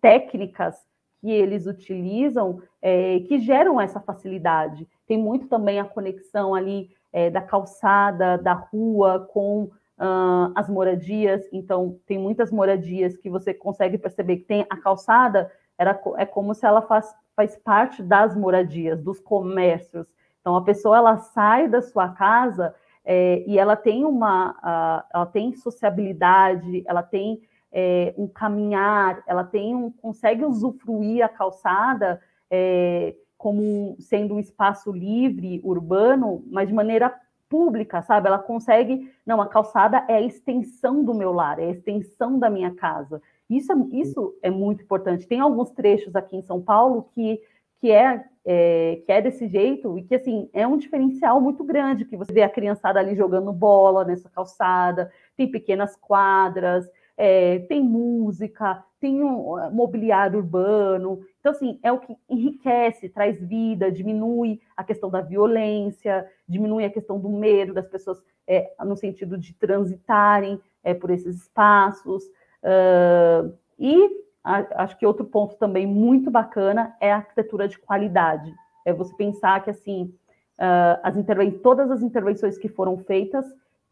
técnicas que eles utilizam é, que geram essa facilidade. Tem muito também a conexão ali é, da calçada, da rua com uh, as moradias. Então, tem muitas moradias que você consegue perceber que tem a calçada, era, é como se ela faz, faz parte das moradias, dos comércios. Então, a pessoa ela sai da sua casa é, e ela tem uma, uh, ela tem sociabilidade, ela tem é, um caminhar, ela tem um, consegue usufruir a calçada é, como sendo um espaço livre, urbano, mas de maneira pública, sabe? Ela consegue, não, a calçada é a extensão do meu lar, é a extensão da minha casa. Isso é, isso é muito importante. Tem alguns trechos aqui em São Paulo que, que, é, é, que é desse jeito e que, assim, é um diferencial muito grande, que você vê a criançada ali jogando bola nessa calçada, tem pequenas quadras, é, tem música, tem um uh, mobiliário urbano. Então, assim, é o que enriquece, traz vida, diminui a questão da violência, diminui a questão do medo das pessoas é, no sentido de transitarem é, por esses espaços. Uh, e a, acho que outro ponto também muito bacana é a arquitetura de qualidade. É você pensar que, assim, uh, as todas as intervenções que foram feitas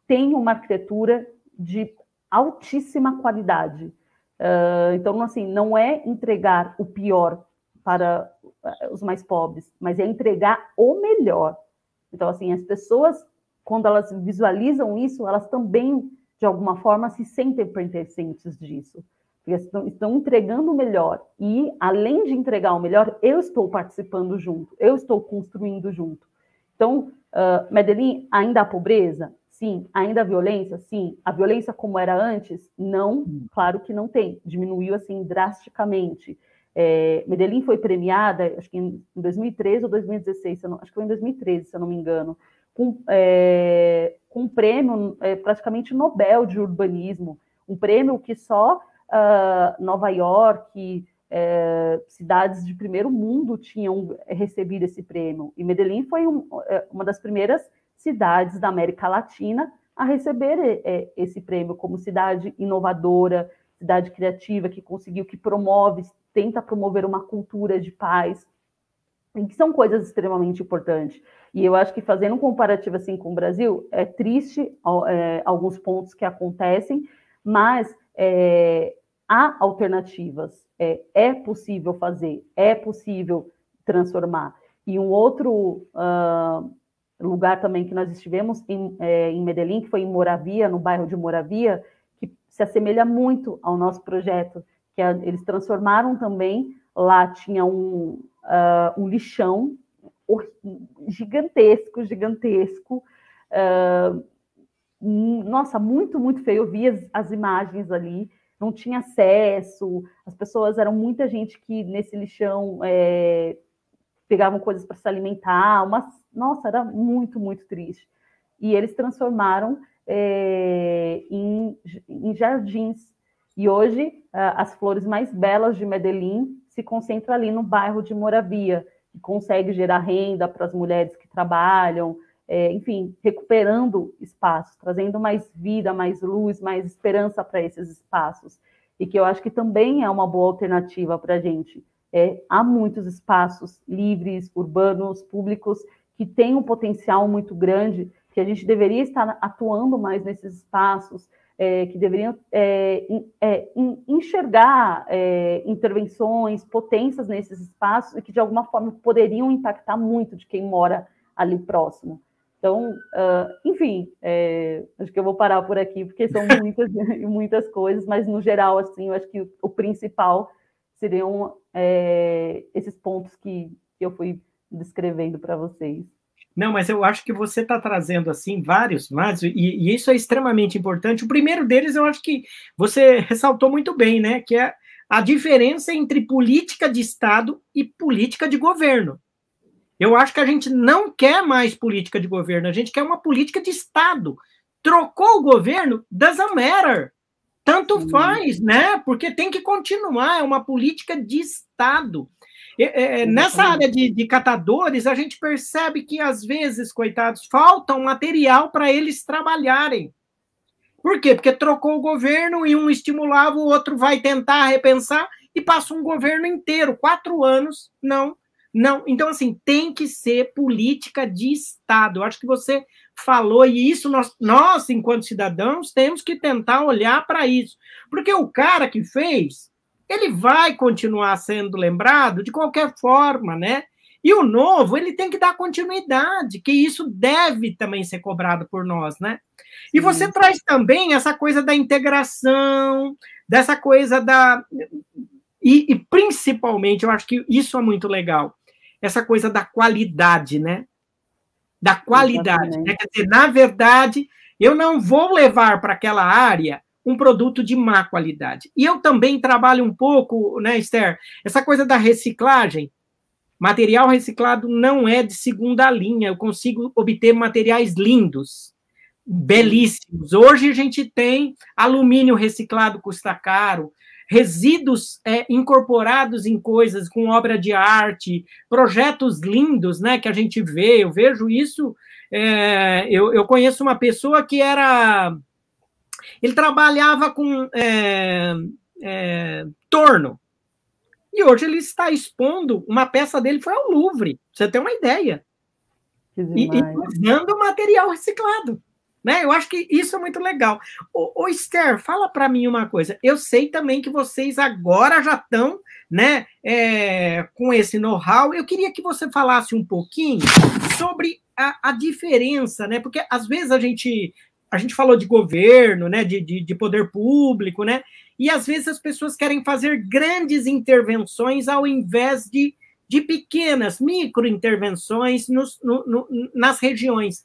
têm uma arquitetura de altíssima qualidade. Uh, então, assim, não é entregar o pior para uh, os mais pobres, mas é entregar o melhor. Então, assim, as pessoas, quando elas visualizam isso, elas também, de alguma forma, se sentem pertencentes disso. Porque estão, estão entregando o melhor. E, além de entregar o melhor, eu estou participando junto, eu estou construindo junto. Então, uh, Medellín, ainda há pobreza? Sim. Ainda a violência? Sim. A violência como era antes? Não, hum. claro que não tem. Diminuiu assim drasticamente. É, Medellín foi premiada, acho que em 2013 ou 2016, não, acho que foi em 2013, se eu não me engano, com, é, com um prêmio é, praticamente Nobel de urbanismo, um prêmio que só uh, Nova York, é, cidades de primeiro mundo tinham recebido esse prêmio. E Medellín foi um, é, uma das primeiras cidades da América Latina a receber é, esse prêmio como cidade inovadora, cidade criativa, que conseguiu, que promove, tenta promover uma cultura de paz, que são coisas extremamente importantes. E eu acho que fazendo um comparativo assim com o Brasil, é triste é, alguns pontos que acontecem, mas é, há alternativas, é, é, possível fazer, é possível transformar. E um outro uh, lugar também que nós estivemos em, é, em Medellín, que foi em Moravia, no bairro de Moravia, que se assemelha muito ao nosso projeto, que é, eles transformaram também, lá tinha um, uh, um lixão gigantesco, gigantesco, uh, nossa, muito, muito feio, eu vi as, as imagens ali, não tinha acesso, as pessoas eram muita gente que nesse lixão é, pegavam coisas para se alimentar, uma, nossa, era muito, muito triste. E eles transformaram é, em, em, jardins. E hoje as flores mais belas de Medellín se concentram ali no bairro de Moravia, que consegue gerar renda para as mulheres que trabalham, é, enfim, recuperando espaços, trazendo mais vida, mais luz, mais esperança para esses espaços. E que eu acho que também é uma boa alternativa para a gente. É, há muitos espaços livres, urbanos, públicos, que têm um potencial muito grande, que a gente deveria estar atuando mais nesses espaços, é, que deveriam é, é, enxergar é, intervenções, potências nesses espaços, e que de alguma forma poderiam impactar muito de quem mora ali próximo. Então, uh, enfim, é, acho que eu vou parar por aqui, porque são muitas muitas coisas, mas no geral, assim, eu acho que o, o principal seriam é, esses pontos que eu fui descrevendo para vocês. Não, mas eu acho que você está trazendo assim vários, mas e, e, isso é extremamente importante. O primeiro deles, eu acho que você ressaltou muito bem, né? Que é a diferença entre política de Estado e política de governo. Eu acho que a gente não quer mais política de governo, a gente quer uma política de Estado. Trocou o governo, doesn't matter. Tanto faz, né? Porque tem que continuar, é uma política de Estado. É, é, nessa área de, de, catadores, a gente percebe que, às vezes, coitados, falta um material para eles trabalharem. Por quê? Porque trocou o governo e um estimulava, o outro vai tentar repensar e passa um governo inteiro, quatro anos, não não, então assim, tem que ser política de Estado. Eu acho que você falou, e isso nós, nós enquanto cidadãos, temos que tentar olhar para isso. Porque o cara que fez, ele vai continuar sendo lembrado de qualquer forma, né? E o novo, ele tem que dar continuidade, que isso deve também ser cobrado por nós, né? E você traz também essa coisa da integração, dessa coisa da. E, e, principalmente, eu acho que isso é muito legal essa coisa da qualidade, né? Da qualidade. Né? Quer dizer, na verdade, eu não vou levar para aquela área um produto de má qualidade. E eu também trabalho um pouco, né, Esther, essa coisa da reciclagem. Material reciclado não é de segunda linha, eu consigo obter materiais lindos. belíssimos. Hoje a gente tem alumínio reciclado custa caro, resíduos é, incorporados em coisas com obra de arte, projetos lindos, né, que a gente vê. Eu vejo isso. É, eu, eu conheço uma pessoa que era, ele trabalhava com é, é torno. E hoje ele está expondo, uma peça dele foi ao Louvre, você tem uma ideia. E, e usando material reciclado. Né? Eu acho que isso é muito legal. Ô, ô Esther, fala para mim uma coisa. Eu sei também que vocês agora já estão né, é, com esse know-how. Eu queria que você falasse um pouquinho sobre a, a, diferença, né? Porque às vezes a gente a gente falou de governo, né, de, de, de poder público, né? E às vezes as pessoas querem fazer grandes intervenções ao invés de, de pequenas micro intervenções nos, no, no, nas regiões.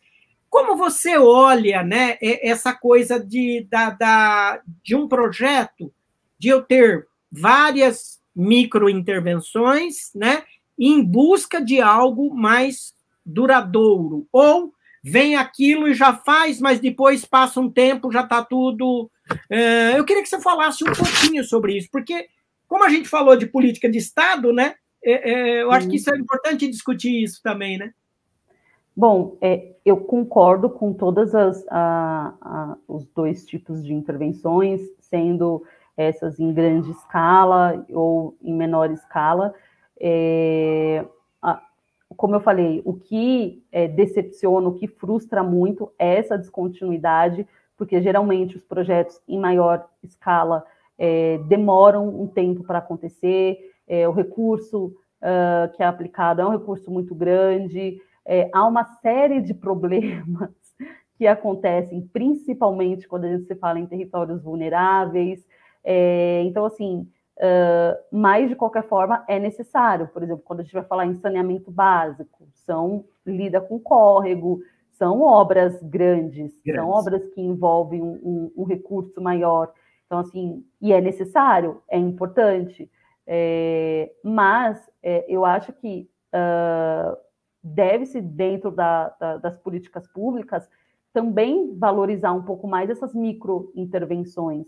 Como você olha né, essa coisa de, da, da, de um projeto, de eu ter várias microintervenções né, em busca de algo mais duradouro? Ou vem aquilo e já faz, mas depois passa um tempo, já está tudo. É, eu queria que você falasse um pouquinho sobre isso, porque, como a gente falou de política de Estado, né? É, é, eu acho que isso é importante discutir isso também, né? Bom, é, eu concordo com todas as a, a, os dois tipos de intervenções, sendo essas em grande escala ou em menor escala. É, a, como eu falei, o que é, decepciona, o que frustra muito é essa descontinuidade, porque geralmente os projetos em maior escala é, demoram um tempo para acontecer, é, o recurso uh, que é aplicado é um recurso muito grande, é, há uma série de problemas que acontecem, principalmente quando a gente se fala em territórios vulneráveis. É, então, assim, uh, mas de qualquer forma é necessário. Por exemplo, quando a gente vai falar em saneamento básico, são lida com córrego, são obras grandes, grandes. são obras que envolvem um, um, um, recurso maior. Então, assim, e é necessário, é importante. É, mas é, eu acho que uh, deve-se, dentro da, da, das políticas públicas, também valorizar um pouco mais essas microintervenções,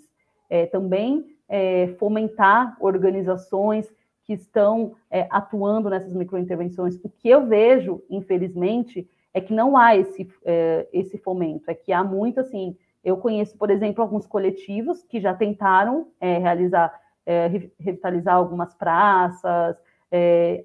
é, também é, fomentar organizações que estão é, atuando nessas microintervenções. O que eu vejo, infelizmente, é que não há esse, é, esse fomento, é que há muito assim. Eu conheço, por exemplo, alguns coletivos que já tentaram é, realizar, é, revitalizar algumas praças,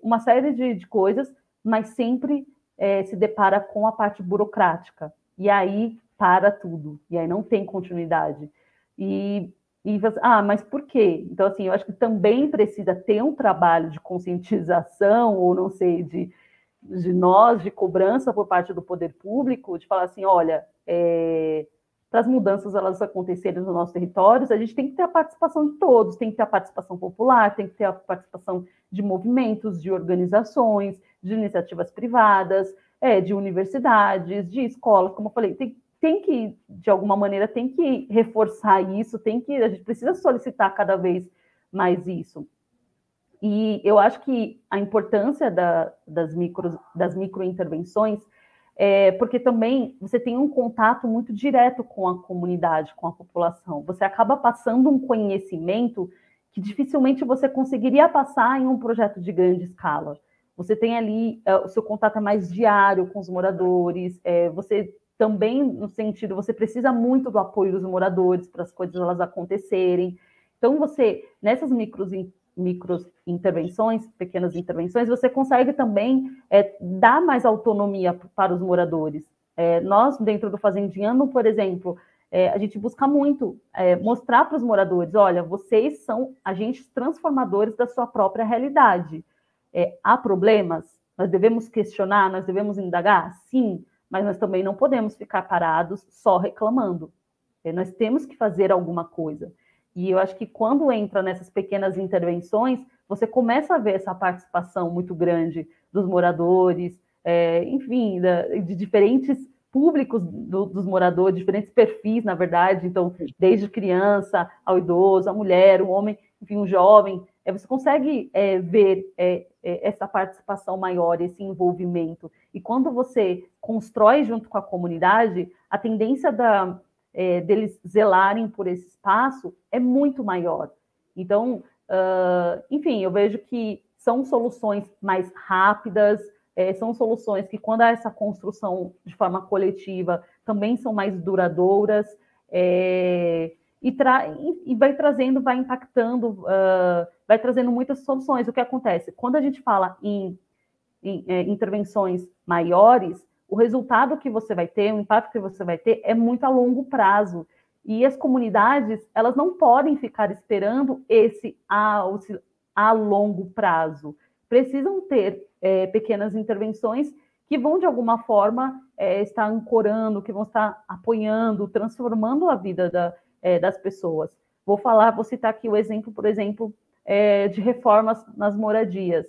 uma série de, de coisas, mas sempre é, se depara com a parte burocrática. E aí para tudo, e aí não tem continuidade. E, e ah, mas por quê? Então, assim, eu acho que também precisa ter um trabalho de conscientização, ou não sei, de, de nós, de cobrança por parte do poder público, de falar assim, olha, é, para as mudanças elas acontecerem nos nossos territórios, a gente tem que ter a participação de todos, tem que ter a participação popular, tem que ter a participação de movimentos, de organizações, de iniciativas privadas, é, de universidades, de escolas, como eu falei, tem, tem que, de alguma maneira, tem que reforçar isso, tem que, a gente precisa solicitar cada vez mais isso. E eu acho que a importância da, das, micro, das microintervenções é porque também você tem um contato muito direto com a comunidade, com a população. Você acaba passando um conhecimento que dificilmente você conseguiria passar em um projeto de grande escala. Você tem ali uh, o seu contato é mais diário com os moradores, é, você também, no sentido, você precisa muito do apoio dos moradores para as coisas elas acontecerem. Então, você, nessas micros, micros intervenções, pequenas intervenções, você consegue também é, dar mais autonomia para os moradores. É, nós, dentro do Fazendinhando, por exemplo, é, a gente busca muito é, mostrar para os moradores: olha, vocês são agentes transformadores da sua própria realidade. É, há problemas? Nós devemos questionar, nós devemos indagar? Sim, mas nós também não podemos ficar parados só reclamando. É, nós temos que fazer alguma coisa. E eu acho que quando entra nessas pequenas intervenções, você começa a ver essa participação muito grande dos moradores, é, enfim, da, de diferentes públicos do, dos moradores, diferentes perfis, na verdade, então, desde criança ao idoso, a mulher, o homem, enfim, o jovem, é, você consegue é, ver é, é, essa participação maior, esse envolvimento. E quando você constrói junto com a comunidade, a tendência da, é, deles zelarem por esse espaço é muito maior. Então, uh, enfim, eu vejo que são soluções mais rápidas, é, são soluções que, quando há essa construção de forma coletiva, também são mais duradouras é, e, tra e, vai trazendo, vai impactando, uh, vai trazendo muitas soluções. O que acontece? Quando a gente fala em, em é, intervenções maiores, o resultado que você vai ter, o impacto que você vai ter é muito a longo prazo. E as comunidades, elas não podem ficar esperando esse a, a longo prazo. Precisam ter é, pequenas intervenções que vão, de alguma forma, é, estar ancorando, que vão estar apoiando, transformando a vida da, é, das pessoas. Vou falar, vou citar aqui o exemplo, por exemplo, é, de reformas nas moradias.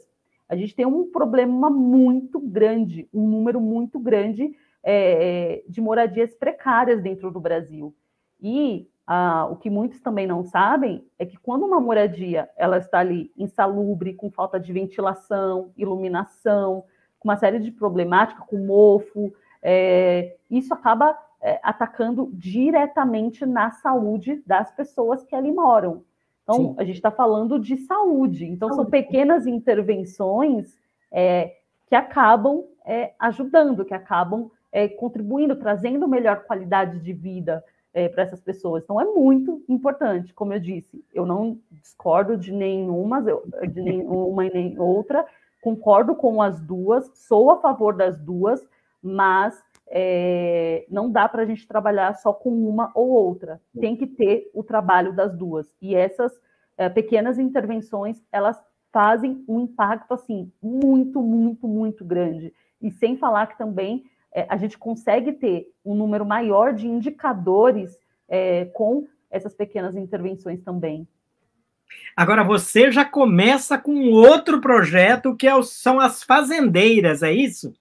A gente tem um problema muito grande, um número muito grande é, de moradias precárias dentro do Brasil. E ah, o que muitos também não sabem é que quando uma moradia ela está ali insalubre, com falta de ventilação, iluminação, com uma série de problemáticas, com mofo, é, isso acaba é, atacando diretamente na saúde das pessoas que ali moram. Então, Sim. a gente está falando de saúde. Então, são pequenas intervenções é, que acabam é, ajudando, que acabam é, contribuindo, trazendo melhor qualidade de vida é, para essas pessoas. Então é muito importante, como eu disse, eu não discordo de nenhuma, de nenhuma e nem outra, concordo com as duas, sou a favor das duas, mas é, não dá para a gente trabalhar só com uma ou outra. Tem que ter o trabalho das duas. E essas é, pequenas intervenções, elas fazem um impacto assim muito, muito, muito grande. E sem falar que também é, a gente consegue ter um número maior de indicadores é, com essas pequenas intervenções também. Agora você já começa com outro projeto que é são as fazendeiras, é isso?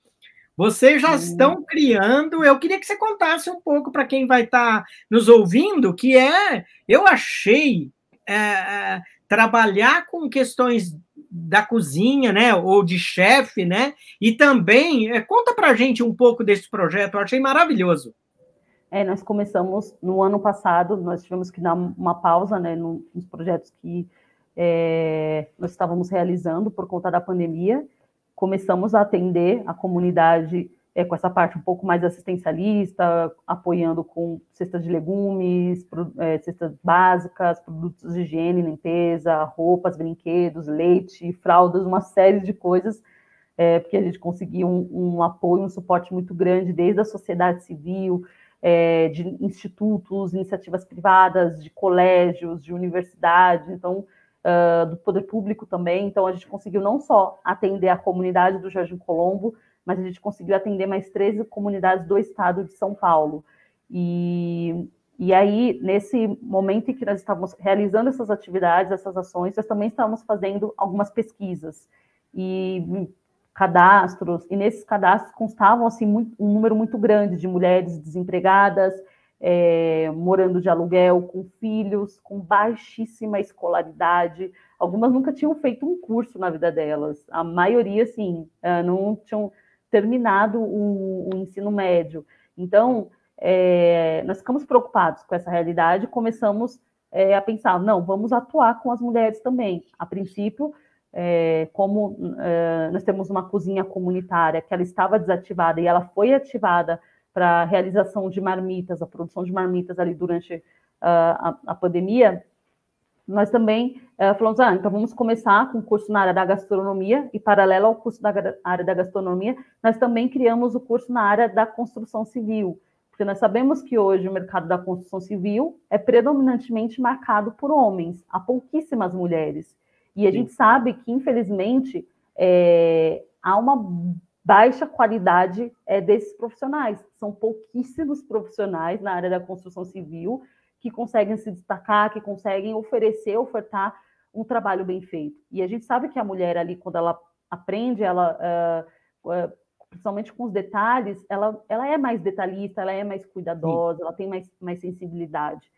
Vocês já estão criando. Eu queria que você contasse um pouco para quem vai estar tá nos ouvindo, que é, eu achei é, é trabalhar com questões da cozinha, né, ou de chefe, né, e também é, conta para gente um pouco desse projeto, eu achei maravilhoso. É, nós começamos no ano passado, nós tivemos que dar uma pausa, né, nos projetos que é, nós estávamos realizando por conta da pandemia, começamos a atender a comunidade é, com essa parte um pouco mais assistencialista, apoiando com cestas de legumes, é, cestas básicas, produtos de higiene, limpeza, roupas, brinquedos, leite, fraldas, uma série de coisas, é, porque a gente conseguiu um, um, apoio, um suporte muito grande desde a sociedade civil, é, de institutos, iniciativas privadas, de colégios, de universidades, então uh, do poder público também. Então a gente conseguiu não só atender a comunidade do Jardim Colombo, mas a gente conseguiu atender mais 13 comunidades do estado de São Paulo. E, e aí, nesse momento em que nós estávamos realizando essas atividades, essas ações, nós também estávamos fazendo algumas pesquisas e cadastros, e nesses cadastros constavam assim, muito, um número muito grande de mulheres desempregadas, é, morando de aluguel, com filhos, com baixíssima escolaridade. Algumas nunca tinham feito um curso na vida delas, a maioria, sim, é, não tinham terminado o, o ensino médio. Então, é, nós ficamos preocupados com essa realidade começamos é, a pensar, não, vamos atuar com as mulheres também. A princípio, é, como nós temos uma cozinha comunitária que ela estava desativada e ela foi ativada para a realização de marmitas, a produção de marmitas ali durante uh, a, a pandemia, nós também uh, falamos, ah, então vamos começar com o curso na área da gastronomia, e paralelo ao curso da área da gastronomia, nós também criamos o curso na área da construção civil, porque nós sabemos que hoje o mercado da construção civil é predominantemente marcado por homens, há pouquíssimas mulheres. E a Sim. gente sabe que, infelizmente, é, há uma baixa qualidade é, desses profissionais. São pouquíssimos profissionais na área da construção civil que conseguem se destacar, que conseguem oferecer, ofertar um trabalho bem feito. E a gente sabe que a mulher ali, quando ela aprende, ela uh, uh, principalmente com os detalhes, ela, ela é mais detalhista, ela é mais cuidadosa, Sim. ela tem mais, mais sensibilidade.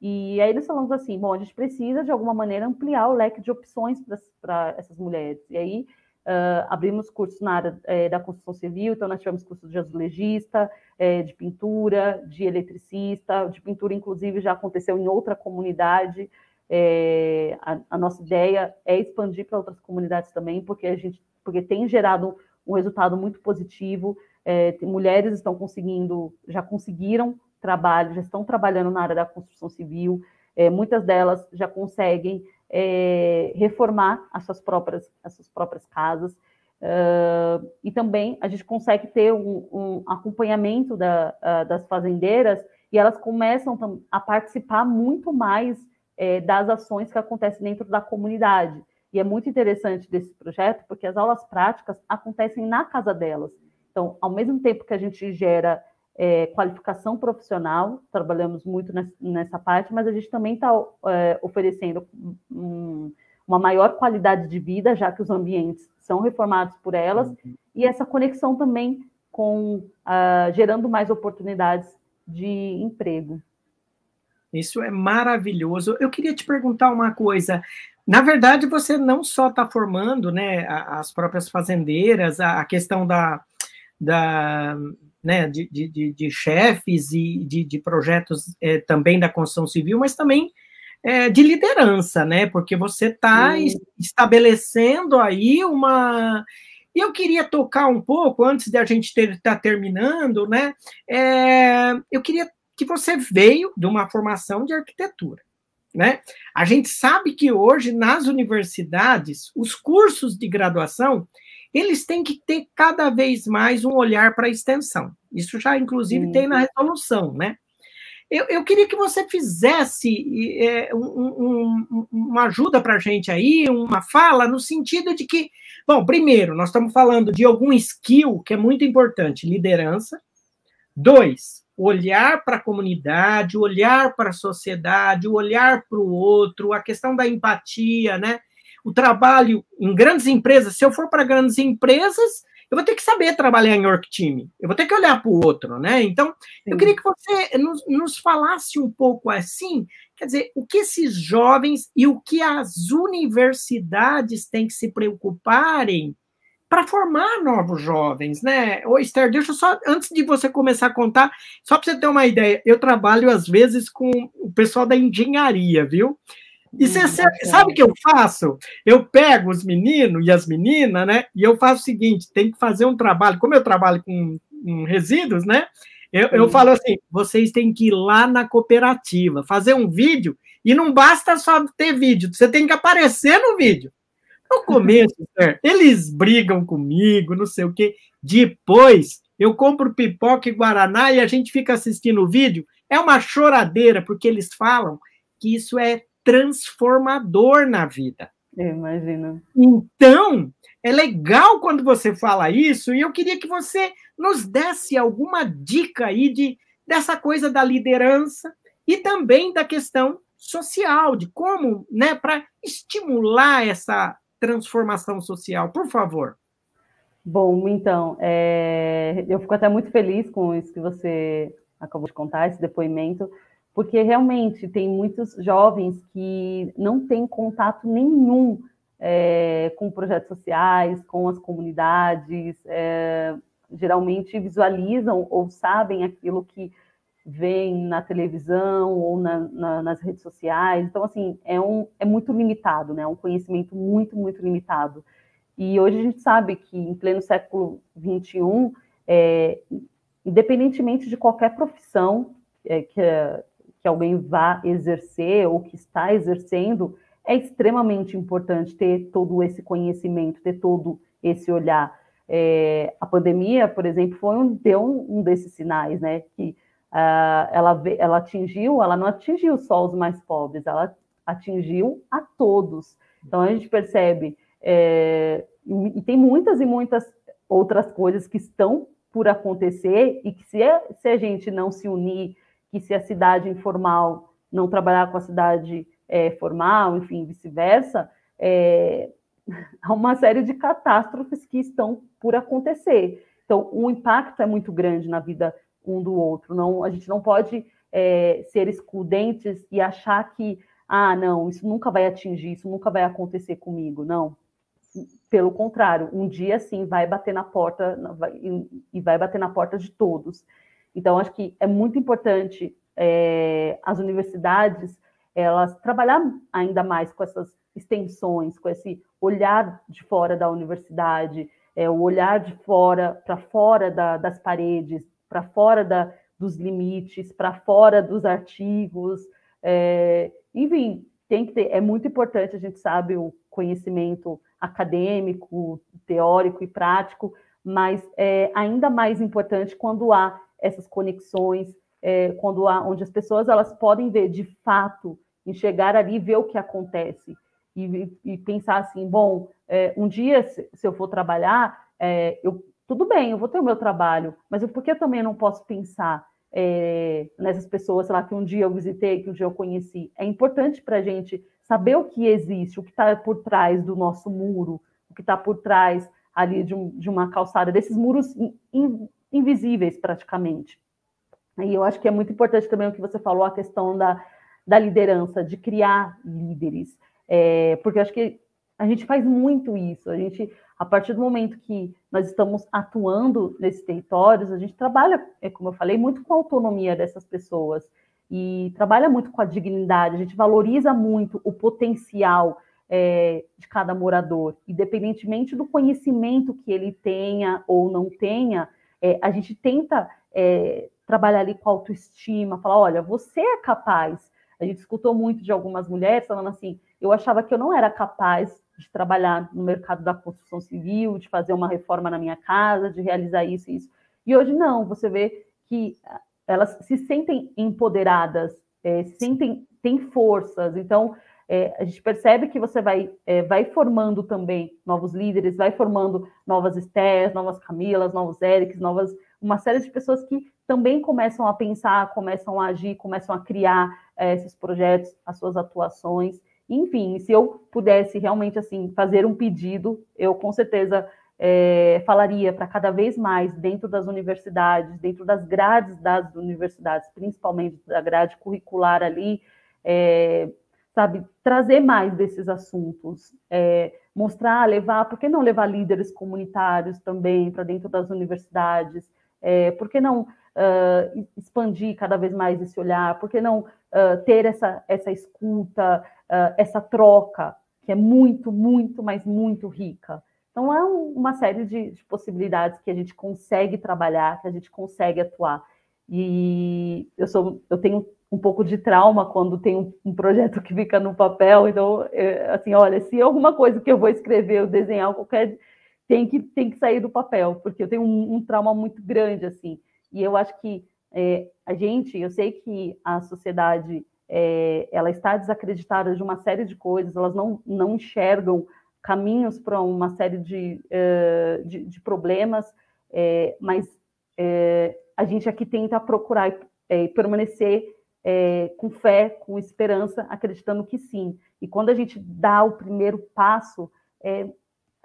E aí nós falamos assim, bom, a gente precisa de alguma maneira ampliar o leque de opções para essas mulheres. E aí uh, abrimos cursos na área é, da construção civil, então nós tivemos cursos de azulejista, é, de pintura, de eletricista, de pintura inclusive já aconteceu em outra comunidade. É, a, a, nossa ideia é expandir para outras comunidades também, porque a gente porque tem gerado um resultado muito positivo. É, mulheres estão conseguindo, já conseguiram trabalho, já estão trabalhando na área da construção civil, muitas delas já conseguem é, reformar as suas próprias, as suas próprias casas, uh, e também a gente consegue ter um, um acompanhamento da, uh, das fazendeiras e elas começam a participar muito mais é, das ações que acontecem dentro da comunidade. E é muito interessante desse projeto, porque as aulas práticas acontecem na casa delas. Então, ao mesmo tempo que a gente gera é, qualificação profissional, trabalhamos muito nessa parte, mas a gente também está é, oferecendo um, uma maior qualidade de vida, já que os ambientes são reformados por elas, uhum. e essa conexão também com uh, gerando mais oportunidades de emprego. Isso é maravilhoso. Eu queria te perguntar uma coisa. Na verdade, você não só está formando né, as próprias fazendeiras, a questão da, da, né, de, de, de chefes e de, de projetos é, também da construção civil, mas também é, de liderança, né? Porque você está estabelecendo aí uma. E eu queria tocar um pouco, antes de a gente estar tá terminando, né? É, eu queria que você veio de uma formação de arquitetura. Né? A gente sabe que hoje nas universidades os cursos de graduação eles têm que ter cada vez mais um olhar para a extensão. Isso já, inclusive, uhum. tem na resolução, né? Eu, eu, queria que você fizesse é, um, um, uma ajuda para a gente aí, uma fala, no sentido de que, bom, primeiro, nós estamos falando de algum skill que é muito importante, liderança. Dois, olhar para a comunidade, olhar para a sociedade, olhar para o outro, a questão da empatia, né? O trabalho em grandes empresas, se eu for para grandes empresas, eu vou ter que saber trabalhar em work team, eu vou ter que olhar para o outro, né? Então, Sim. eu queria que você nos, nos, falasse um pouco assim, quer dizer, o que esses jovens e o que as universidades têm que se preocuparem para formar novos jovens, né? Ô, Esther, deixa eu só, antes de você começar a contar, só para você ter uma ideia, eu trabalho às vezes com o pessoal da engenharia, viu? E você sabe o que eu faço? Eu pego os meninos e as meninas, né? E eu faço o seguinte: tem que fazer um trabalho. Como eu trabalho com, com resíduos, né? Eu, eu falo assim: vocês têm que ir lá na cooperativa, fazer um vídeo, e não basta só ter vídeo, você tem que aparecer no vídeo. No começo, eles brigam comigo, não sei o quê. Depois, eu compro pipoca e guaraná e a gente fica assistindo o vídeo. É uma choradeira, porque eles falam que isso é transformador na vida. Imagina. Então, é legal quando você fala isso, e eu queria que você nos desse alguma dica aí de, dessa coisa da liderança e também da questão social, de como, né, para estimular essa transformação social, por favor. Bom, então, é, eu fico até muito feliz com isso que você acabou de contar, esse depoimento, porque realmente tem muitos jovens que não têm contato nenhum é, com projetos sociais, com as comunidades, é, geralmente visualizam ou sabem aquilo que vem na televisão ou na, na, nas redes sociais. Então, assim, é, um, é muito limitado, né? É um conhecimento muito, muito limitado. E hoje a gente sabe que, em pleno século XXI, é, independentemente de qualquer profissão é, que, que alguém vá exercer ou que está exercendo, é extremamente importante ter todo esse conhecimento, ter todo esse olhar. É, a pandemia, por exemplo, foi um, deu um, um desses sinais, né? Que uh, ela, ela atingiu, ela não atingiu só os mais pobres, ela atingiu a todos. Então a gente percebe, é, e, tem muitas e muitas outras coisas que estão por acontecer e que se, se a gente não se unir que se a cidade informal não trabalhar com a cidade é, formal, enfim, vice-versa, é, há uma série de catástrofes que estão por acontecer. Então, o impacto é muito grande na vida um do outro. Não, a gente não pode é, ser excludentes e achar que, ah, não, isso nunca vai atingir, isso nunca vai acontecer comigo. Não. Pelo contrário, um dia sim vai bater na porta vai, e vai bater na porta de todos. Então, acho que é muito importante é, as universidades elas trabalhar ainda mais com essas extensões, com esse olhar de fora da universidade, é, o olhar de fora para fora da, das paredes, para fora da, dos limites, para fora dos artigos, é, enfim, tem que ter, é muito importante, a gente sabe, o conhecimento acadêmico, teórico e prático, mas é ainda mais importante quando há essas conexões, é, quando há, onde as pessoas elas podem ver de fato, enxergar ali, ver o que acontece e, e pensar assim, bom, é, um dia se, se, eu for trabalhar, é, eu tudo bem, eu vou ter o meu trabalho, mas por que eu também não posso pensar é, nessas pessoas, sei lá, que um dia eu visitei, que um dia eu conheci? É importante para a gente saber o que existe, o que está por trás do nosso muro, o que está por trás ali de, um, de, uma calçada, desses muros in, in, invisíveis praticamente. E eu acho que é muito importante também o que você falou, a questão da, da liderança, de criar líderes, é, porque eu acho que a gente faz muito isso, a gente, a partir do momento que nós estamos atuando nesses territórios, a gente trabalha, é, como eu falei, muito com a autonomia dessas pessoas, e trabalha muito com a dignidade, a gente valoriza muito o potencial é, de cada morador, independentemente do conhecimento que ele tenha ou não tenha, é, a gente tenta é, trabalhar ali com autoestima, falar, olha, você é capaz. A gente escutou muito de algumas mulheres falando assim, eu achava que eu não era capaz de trabalhar no mercado da construção civil, de fazer uma reforma na minha casa, de realizar isso e isso. E hoje não, você vê que ah, elas se sentem empoderadas, é, se sentem, têm forças. Então, é, a gente percebe que você vai, é, vai formando também novos líderes, vai formando novas Estés, novas Camilas, novos Érics, novas uma série de pessoas que também começam a pensar, começam a agir, começam a criar é, esses projetos, as suas atuações. Enfim, se eu pudesse realmente assim fazer um pedido, eu com certeza é, falaria para cada vez mais dentro das universidades, dentro das grades das universidades, principalmente da grade curricular ali, é, sabe, trazer mais desses assuntos, é, mostrar, levar, por que não levar líderes comunitários também para dentro das universidades? É, por que não uh, expandir cada vez mais esse olhar? Por que não uh, ter essa, essa escuta, uh, essa troca, que é muito, muito, mas muito rica? Então, é um, uma série de, de, possibilidades que a gente consegue trabalhar, que a gente consegue atuar. E eu, sou, eu tenho um pouco de trauma quando tem um, um projeto que fica no papel. Então, é, assim, olha, se alguma coisa que eu vou escrever ou desenhar, qualquer tem que, tem que sair do papel, porque eu tenho um, um trauma muito grande, assim. E eu acho que é, a gente, eu sei que a sociedade, é, ela está desacreditada de uma série de coisas, elas não, não enxergam caminhos para uma série de, uh, de, de, problemas, é, mas é, a gente aqui tenta procurar é, permanecer é, com fé, com esperança, acreditando que sim. E quando a gente dá o primeiro passo, é,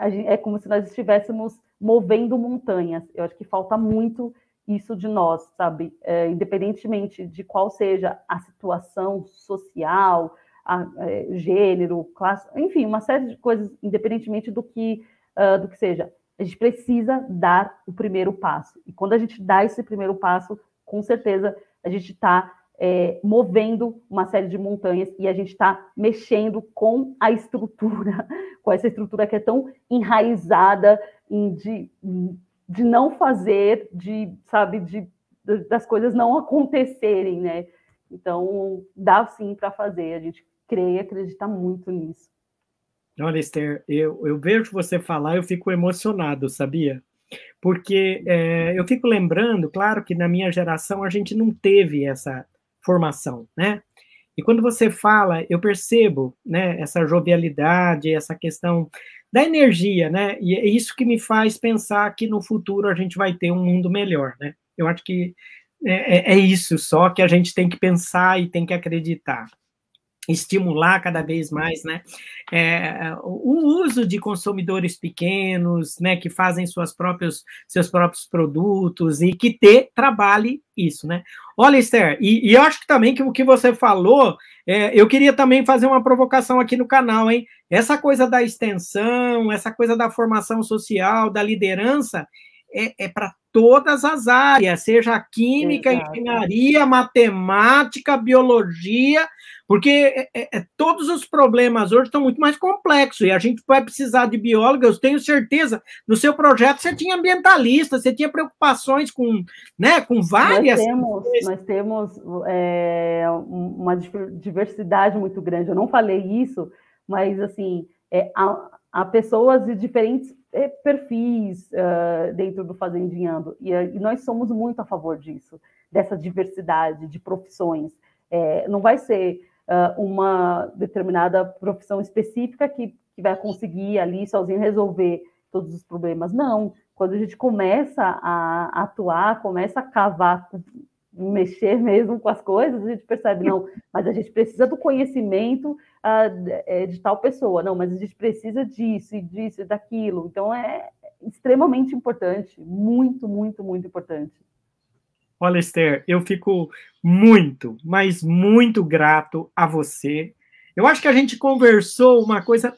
gente, é como se nós estivéssemos movendo montanhas. Eu acho que falta muito isso de nós, sabe? É, independentemente de qual seja a situação social, a, é, gênero, classe, enfim, uma série de coisas, independentemente do que, uh, do que seja. A gente precisa dar o primeiro passo. E quando a gente dá esse primeiro passo, com certeza a gente está é, movendo uma série de montanhas e a gente está mexendo com a estrutura, com essa estrutura que é tão enraizada de, de não fazer, de, sabe, de, das coisas não acontecerem, né? Então, dá sim para fazer, a gente crê e acredita muito nisso. Olha, Esther, eu, eu vejo você falar, eu fico emocionado, sabia? Porque é, eu fico lembrando, claro que na minha geração a gente não teve essa, formação, né? E quando você fala, eu percebo, né, essa jovialidade, essa questão da energia, né? E é isso que me faz pensar que no futuro a gente vai ter um mundo melhor, né? Eu acho que é, é, é isso só que a gente tem que pensar e tem que acreditar. Estimular cada vez mais, né, é, o uso de consumidores pequenos, né, que fazem suas próprios, seus próprios produtos e que ter trabalhe isso, né. Olha, Esther, e, e eu acho que também que o que você falou, é, eu queria também fazer uma provocação aqui no canal, hein, essa coisa da extensão, essa coisa da formação social, da liderança, é, é para todas as áreas, seja química, Exato. engenharia, matemática, biologia, porque é, é, é, todos os problemas hoje estão muito mais complexos e a gente vai precisar de biólogos. Eu tenho certeza, no seu projeto você tinha ambientalista, você tinha preocupações com, né, com várias. Nós temos, nós temos é, uma diversidade muito grande. Eu não falei isso, mas assim, é, há, há pessoas de diferentes perfis uh, dentro do Fazendinhando, e, e, nós somos muito a favor disso, dessa diversidade de profissões. É, não vai ser uh, uma determinada profissão específica que, que vai conseguir ali sozinho resolver todos os problemas. Não, quando a gente começa a atuar, começa a cavar, mexer mesmo com as coisas, a gente percebe, não, mas a gente precisa do conhecimento uh, de tal pessoa, não, mas a gente precisa disso, e disso, e daquilo. Então é extremamente importante, muito, muito, muito importante. Olha, Esther, eu fico muito, mas muito grato a você. Eu acho que a gente conversou uma coisa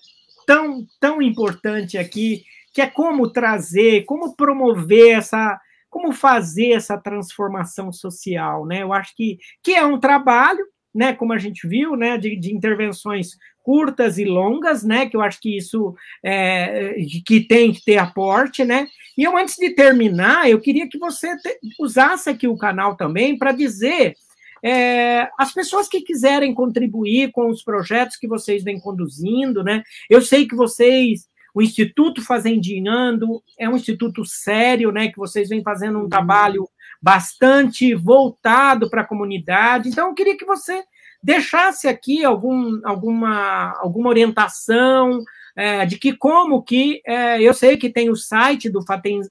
tão, tão importante aqui, que é como trazer, como promover essa, como fazer essa transformação social, né? Eu acho que, que é um trabalho, né, como a gente viu, né, de, de intervenções curtas e longas, né, que eu acho que isso é, que tem que ter aporte, né, e eu, antes de terminar, eu queria que você te, usasse aqui o canal também para dizer é, as pessoas que quiserem contribuir com os projetos que vocês vêm conduzindo, né, eu sei que vocês o Instituto Fazendinhando é um instituto sério, né, que vocês vêm fazendo um uhum. trabalho bastante voltado para a comunidade. Então, eu queria que você deixasse aqui algum, alguma, alguma orientação é, de que como que é, eu sei que tem o site do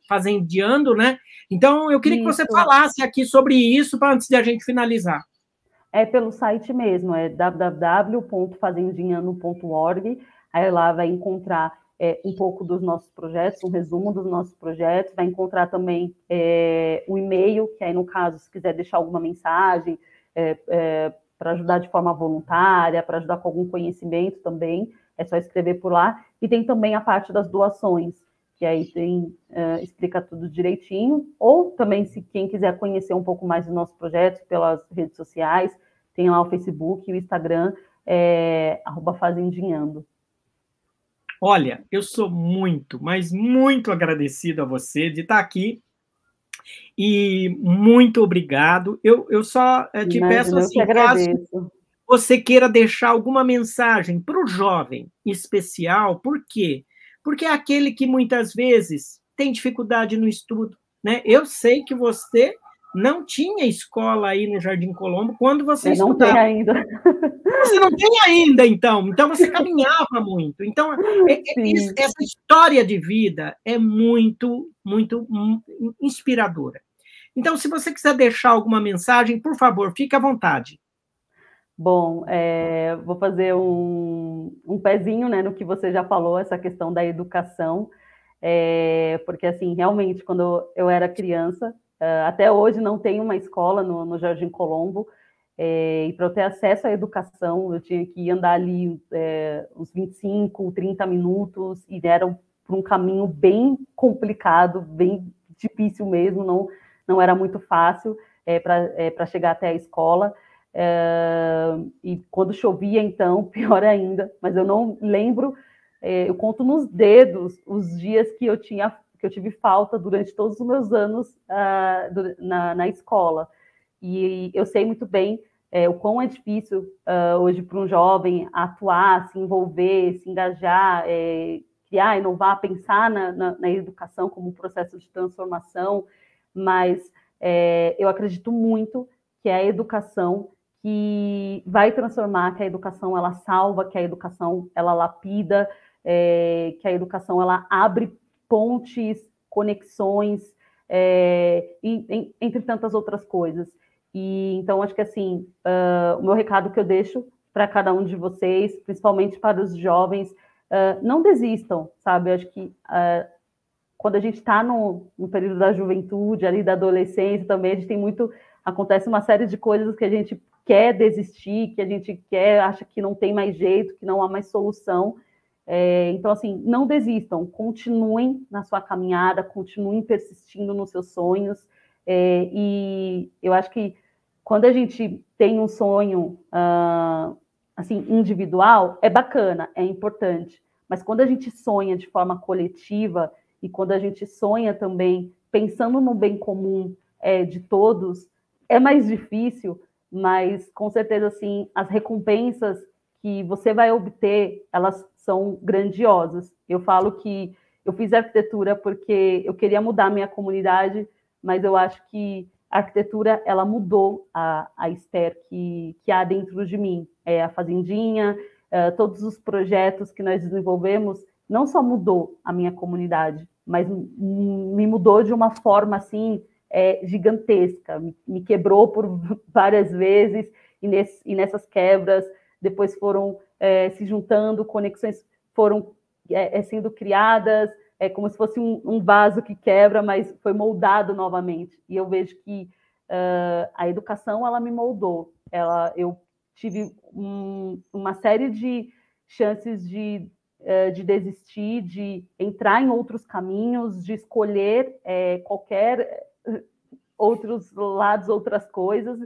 Fazendiando, né? Então, eu queria isso. que você falasse aqui sobre isso para antes de a gente finalizar. É pelo site mesmo, é www.fazendinhando.org. Aí lá vai encontrar é, um pouco dos nossos projetos, um resumo dos nossos projetos, vai encontrar também é, um e-mail, que aí, no caso, se quiser deixar alguma mensagem é, é para ajudar de forma voluntária, para ajudar com algum conhecimento também, é só escrever por lá. E tem também a parte das doações, que aí tem, é, explica tudo direitinho. Ou também, se quem quiser conhecer um pouco mais dos nossos projetos pelas redes sociais, tem lá o Facebook e o Instagram, é, arroba Fazendinhando. Olha, eu sou muito, mas muito agradecido a você de estar aqui. E muito obrigado. Eu, eu só eh, te peço assim, caso você queira deixar alguma mensagem para o jovem especial, por quê? Porque é aquele que muitas vezes tem dificuldade no estudo. Né? Eu sei que você não tinha escola aí no Jardim Colombo quando você Eu não estudava. tem ainda. Você não tem ainda, então. Então, você caminhava muito. Então, é, é, essa história de vida é muito, muito inspiradora. Então, se você quiser deixar alguma mensagem, por favor, fique à vontade. Bom, é, vou fazer um, um pezinho né, no que você já falou, essa questão da educação, é, porque, assim, realmente, quando eu era criança, Uh, até hoje não tem uma escola no, no Jardim Colombo, é, e para eu ter acesso à educação, eu tinha que andar ali é, uns 25, 30 minutos, e era por um caminho bem complicado, bem difícil mesmo, não, não era muito fácil é, para chegar até a escola. e quando chovia, então, pior ainda, mas eu não lembro, eu conto nos dedos os dias que eu tinha que eu tive falta durante todos os meus anos uh, na, na, escola. E eu sei muito bem é, o quão é difícil uh, hoje para um jovem atuar, se envolver, se engajar, é, criar, inovar, pensar na, na, na, educação como um processo de transformação, mas é, eu acredito muito que é a educação que vai transformar, que a educação ela salva, que a educação ela lapida, é, que a educação ela abre pontes, conexões, é, e, entre tantas outras coisas. E então acho que assim, uh, o meu recado que eu deixo para cada um de vocês, principalmente para os jovens. Uh, não desistam, sabe? Eu acho que uh, quando a gente está no, no, período da juventude, ali da adolescência também, a gente tem muito. Acontece uma série de coisas que a gente quer desistir, que a gente quer, acha que não tem mais jeito, que não há mais solução. É, então, assim, não desistam, continuem na sua caminhada, continuem persistindo nos seus sonhos. É, e eu acho que quando a gente tem um sonho uh, assim, individual, é bacana, é importante. Mas quando a gente sonha de forma coletiva e quando a gente sonha também pensando no bem comum é, de todos, é mais difícil, mas com certeza, assim, as recompensas que você vai obter, elas são grandiosas. Eu falo que eu fiz arquitetura porque eu queria mudar minha comunidade, mas eu acho que a arquitetura ela mudou a, a Esther que, que há dentro de mim. É, a Fazendinha, é, todos os projetos que nós desenvolvemos, não só mudou a minha comunidade, mas me mudou de uma forma assim é, gigantesca, me, me, quebrou por várias vezes, e, nesse, e nessas quebras depois foram é, se juntando, conexões foram é, é sendo criadas, é como se fosse um, um, vaso que quebra, mas foi moldado novamente. E eu vejo que uh, a educação ela me moldou. Ela, eu tive um, uma série de chances de, uh, de desistir, de entrar em outros caminhos, de escolher uh, qualquer outros lados, outras coisas.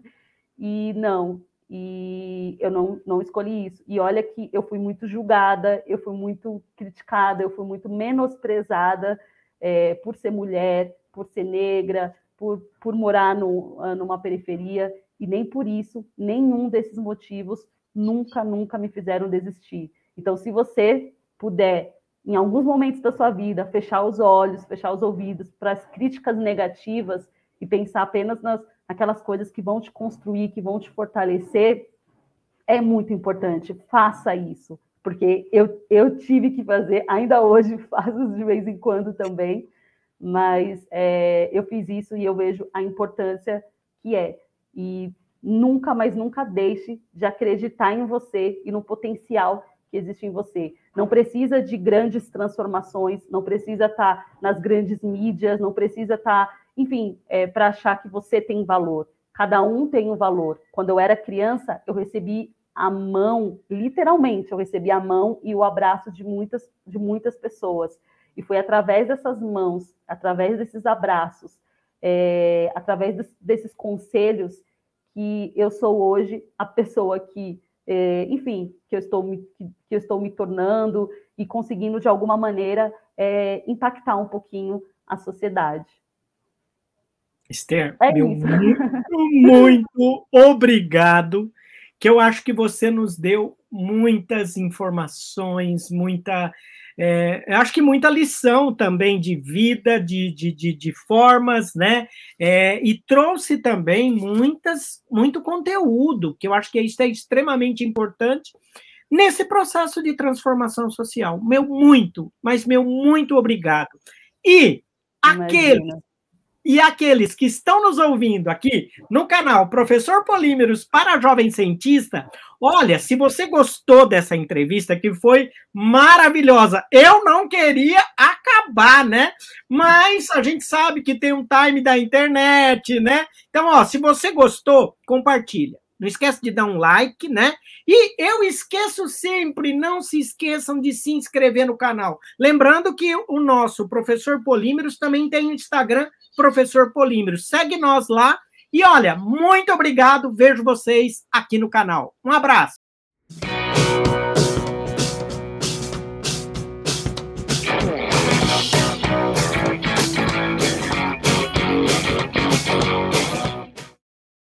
E não, e eu não, não escolhi isso. E olha que eu fui muito julgada, eu fui muito criticada, eu fui muito menosprezada é, por ser mulher, por ser negra, por, por morar no, ah, numa periferia, e nem por isso, nenhum desses motivos nunca, nunca me fizeram desistir. Então, se você puder, em alguns momentos da sua vida, fechar os olhos, fechar os ouvidos para as críticas negativas e pensar apenas nas aquelas coisas que vão te construir, que vão te fortalecer, é muito importante. Faça isso, porque eu, eu tive que fazer, ainda hoje faço de vez em quando também, mas é, eu fiz isso e eu vejo a importância que é. E nunca, mas nunca deixe de acreditar em você e no potencial que existe em você. Não precisa de grandes transformações, não precisa estar nas grandes mídias, não precisa estar enfim, é, para achar que você tem valor. Cada um tem um valor. Quando eu era criança, eu recebi a mão, literalmente, eu recebi a mão e o abraço de muitas, de muitas pessoas. E foi através dessas mãos, através desses abraços, é, através des, desses conselhos, que eu sou hoje a pessoa que, é, enfim, que eu, estou me, que, eu estou me tornando e conseguindo, de alguma maneira, é, impactar um pouquinho a sociedade. Esther, é meu muito, muito obrigado, que eu acho que você nos deu muitas informações, muita. É, acho que muita lição também de vida, de, de, de, de formas, né? É, e trouxe também muitas, muito conteúdo, que eu acho que isso é extremamente importante nesse processo de transformação social. Meu muito, mas meu muito obrigado. E aqueles e aqueles que estão nos ouvindo aqui no canal Professor Polímeros para Jovem Cientista, olha, se você gostou dessa entrevista, que foi maravilhosa, eu não queria acabar, né? Mas a gente sabe que tem um time da internet, né? Então, ó, se você gostou, compartilha. Não esquece de dar um like, né? E eu esqueço sempre, não se esqueçam de se inscrever no canal. Lembrando que o nosso professor Polímeros também tem o Instagram, professor Polímeros. Segue nós lá. E olha, muito obrigado. Vejo vocês aqui no canal. Um abraço.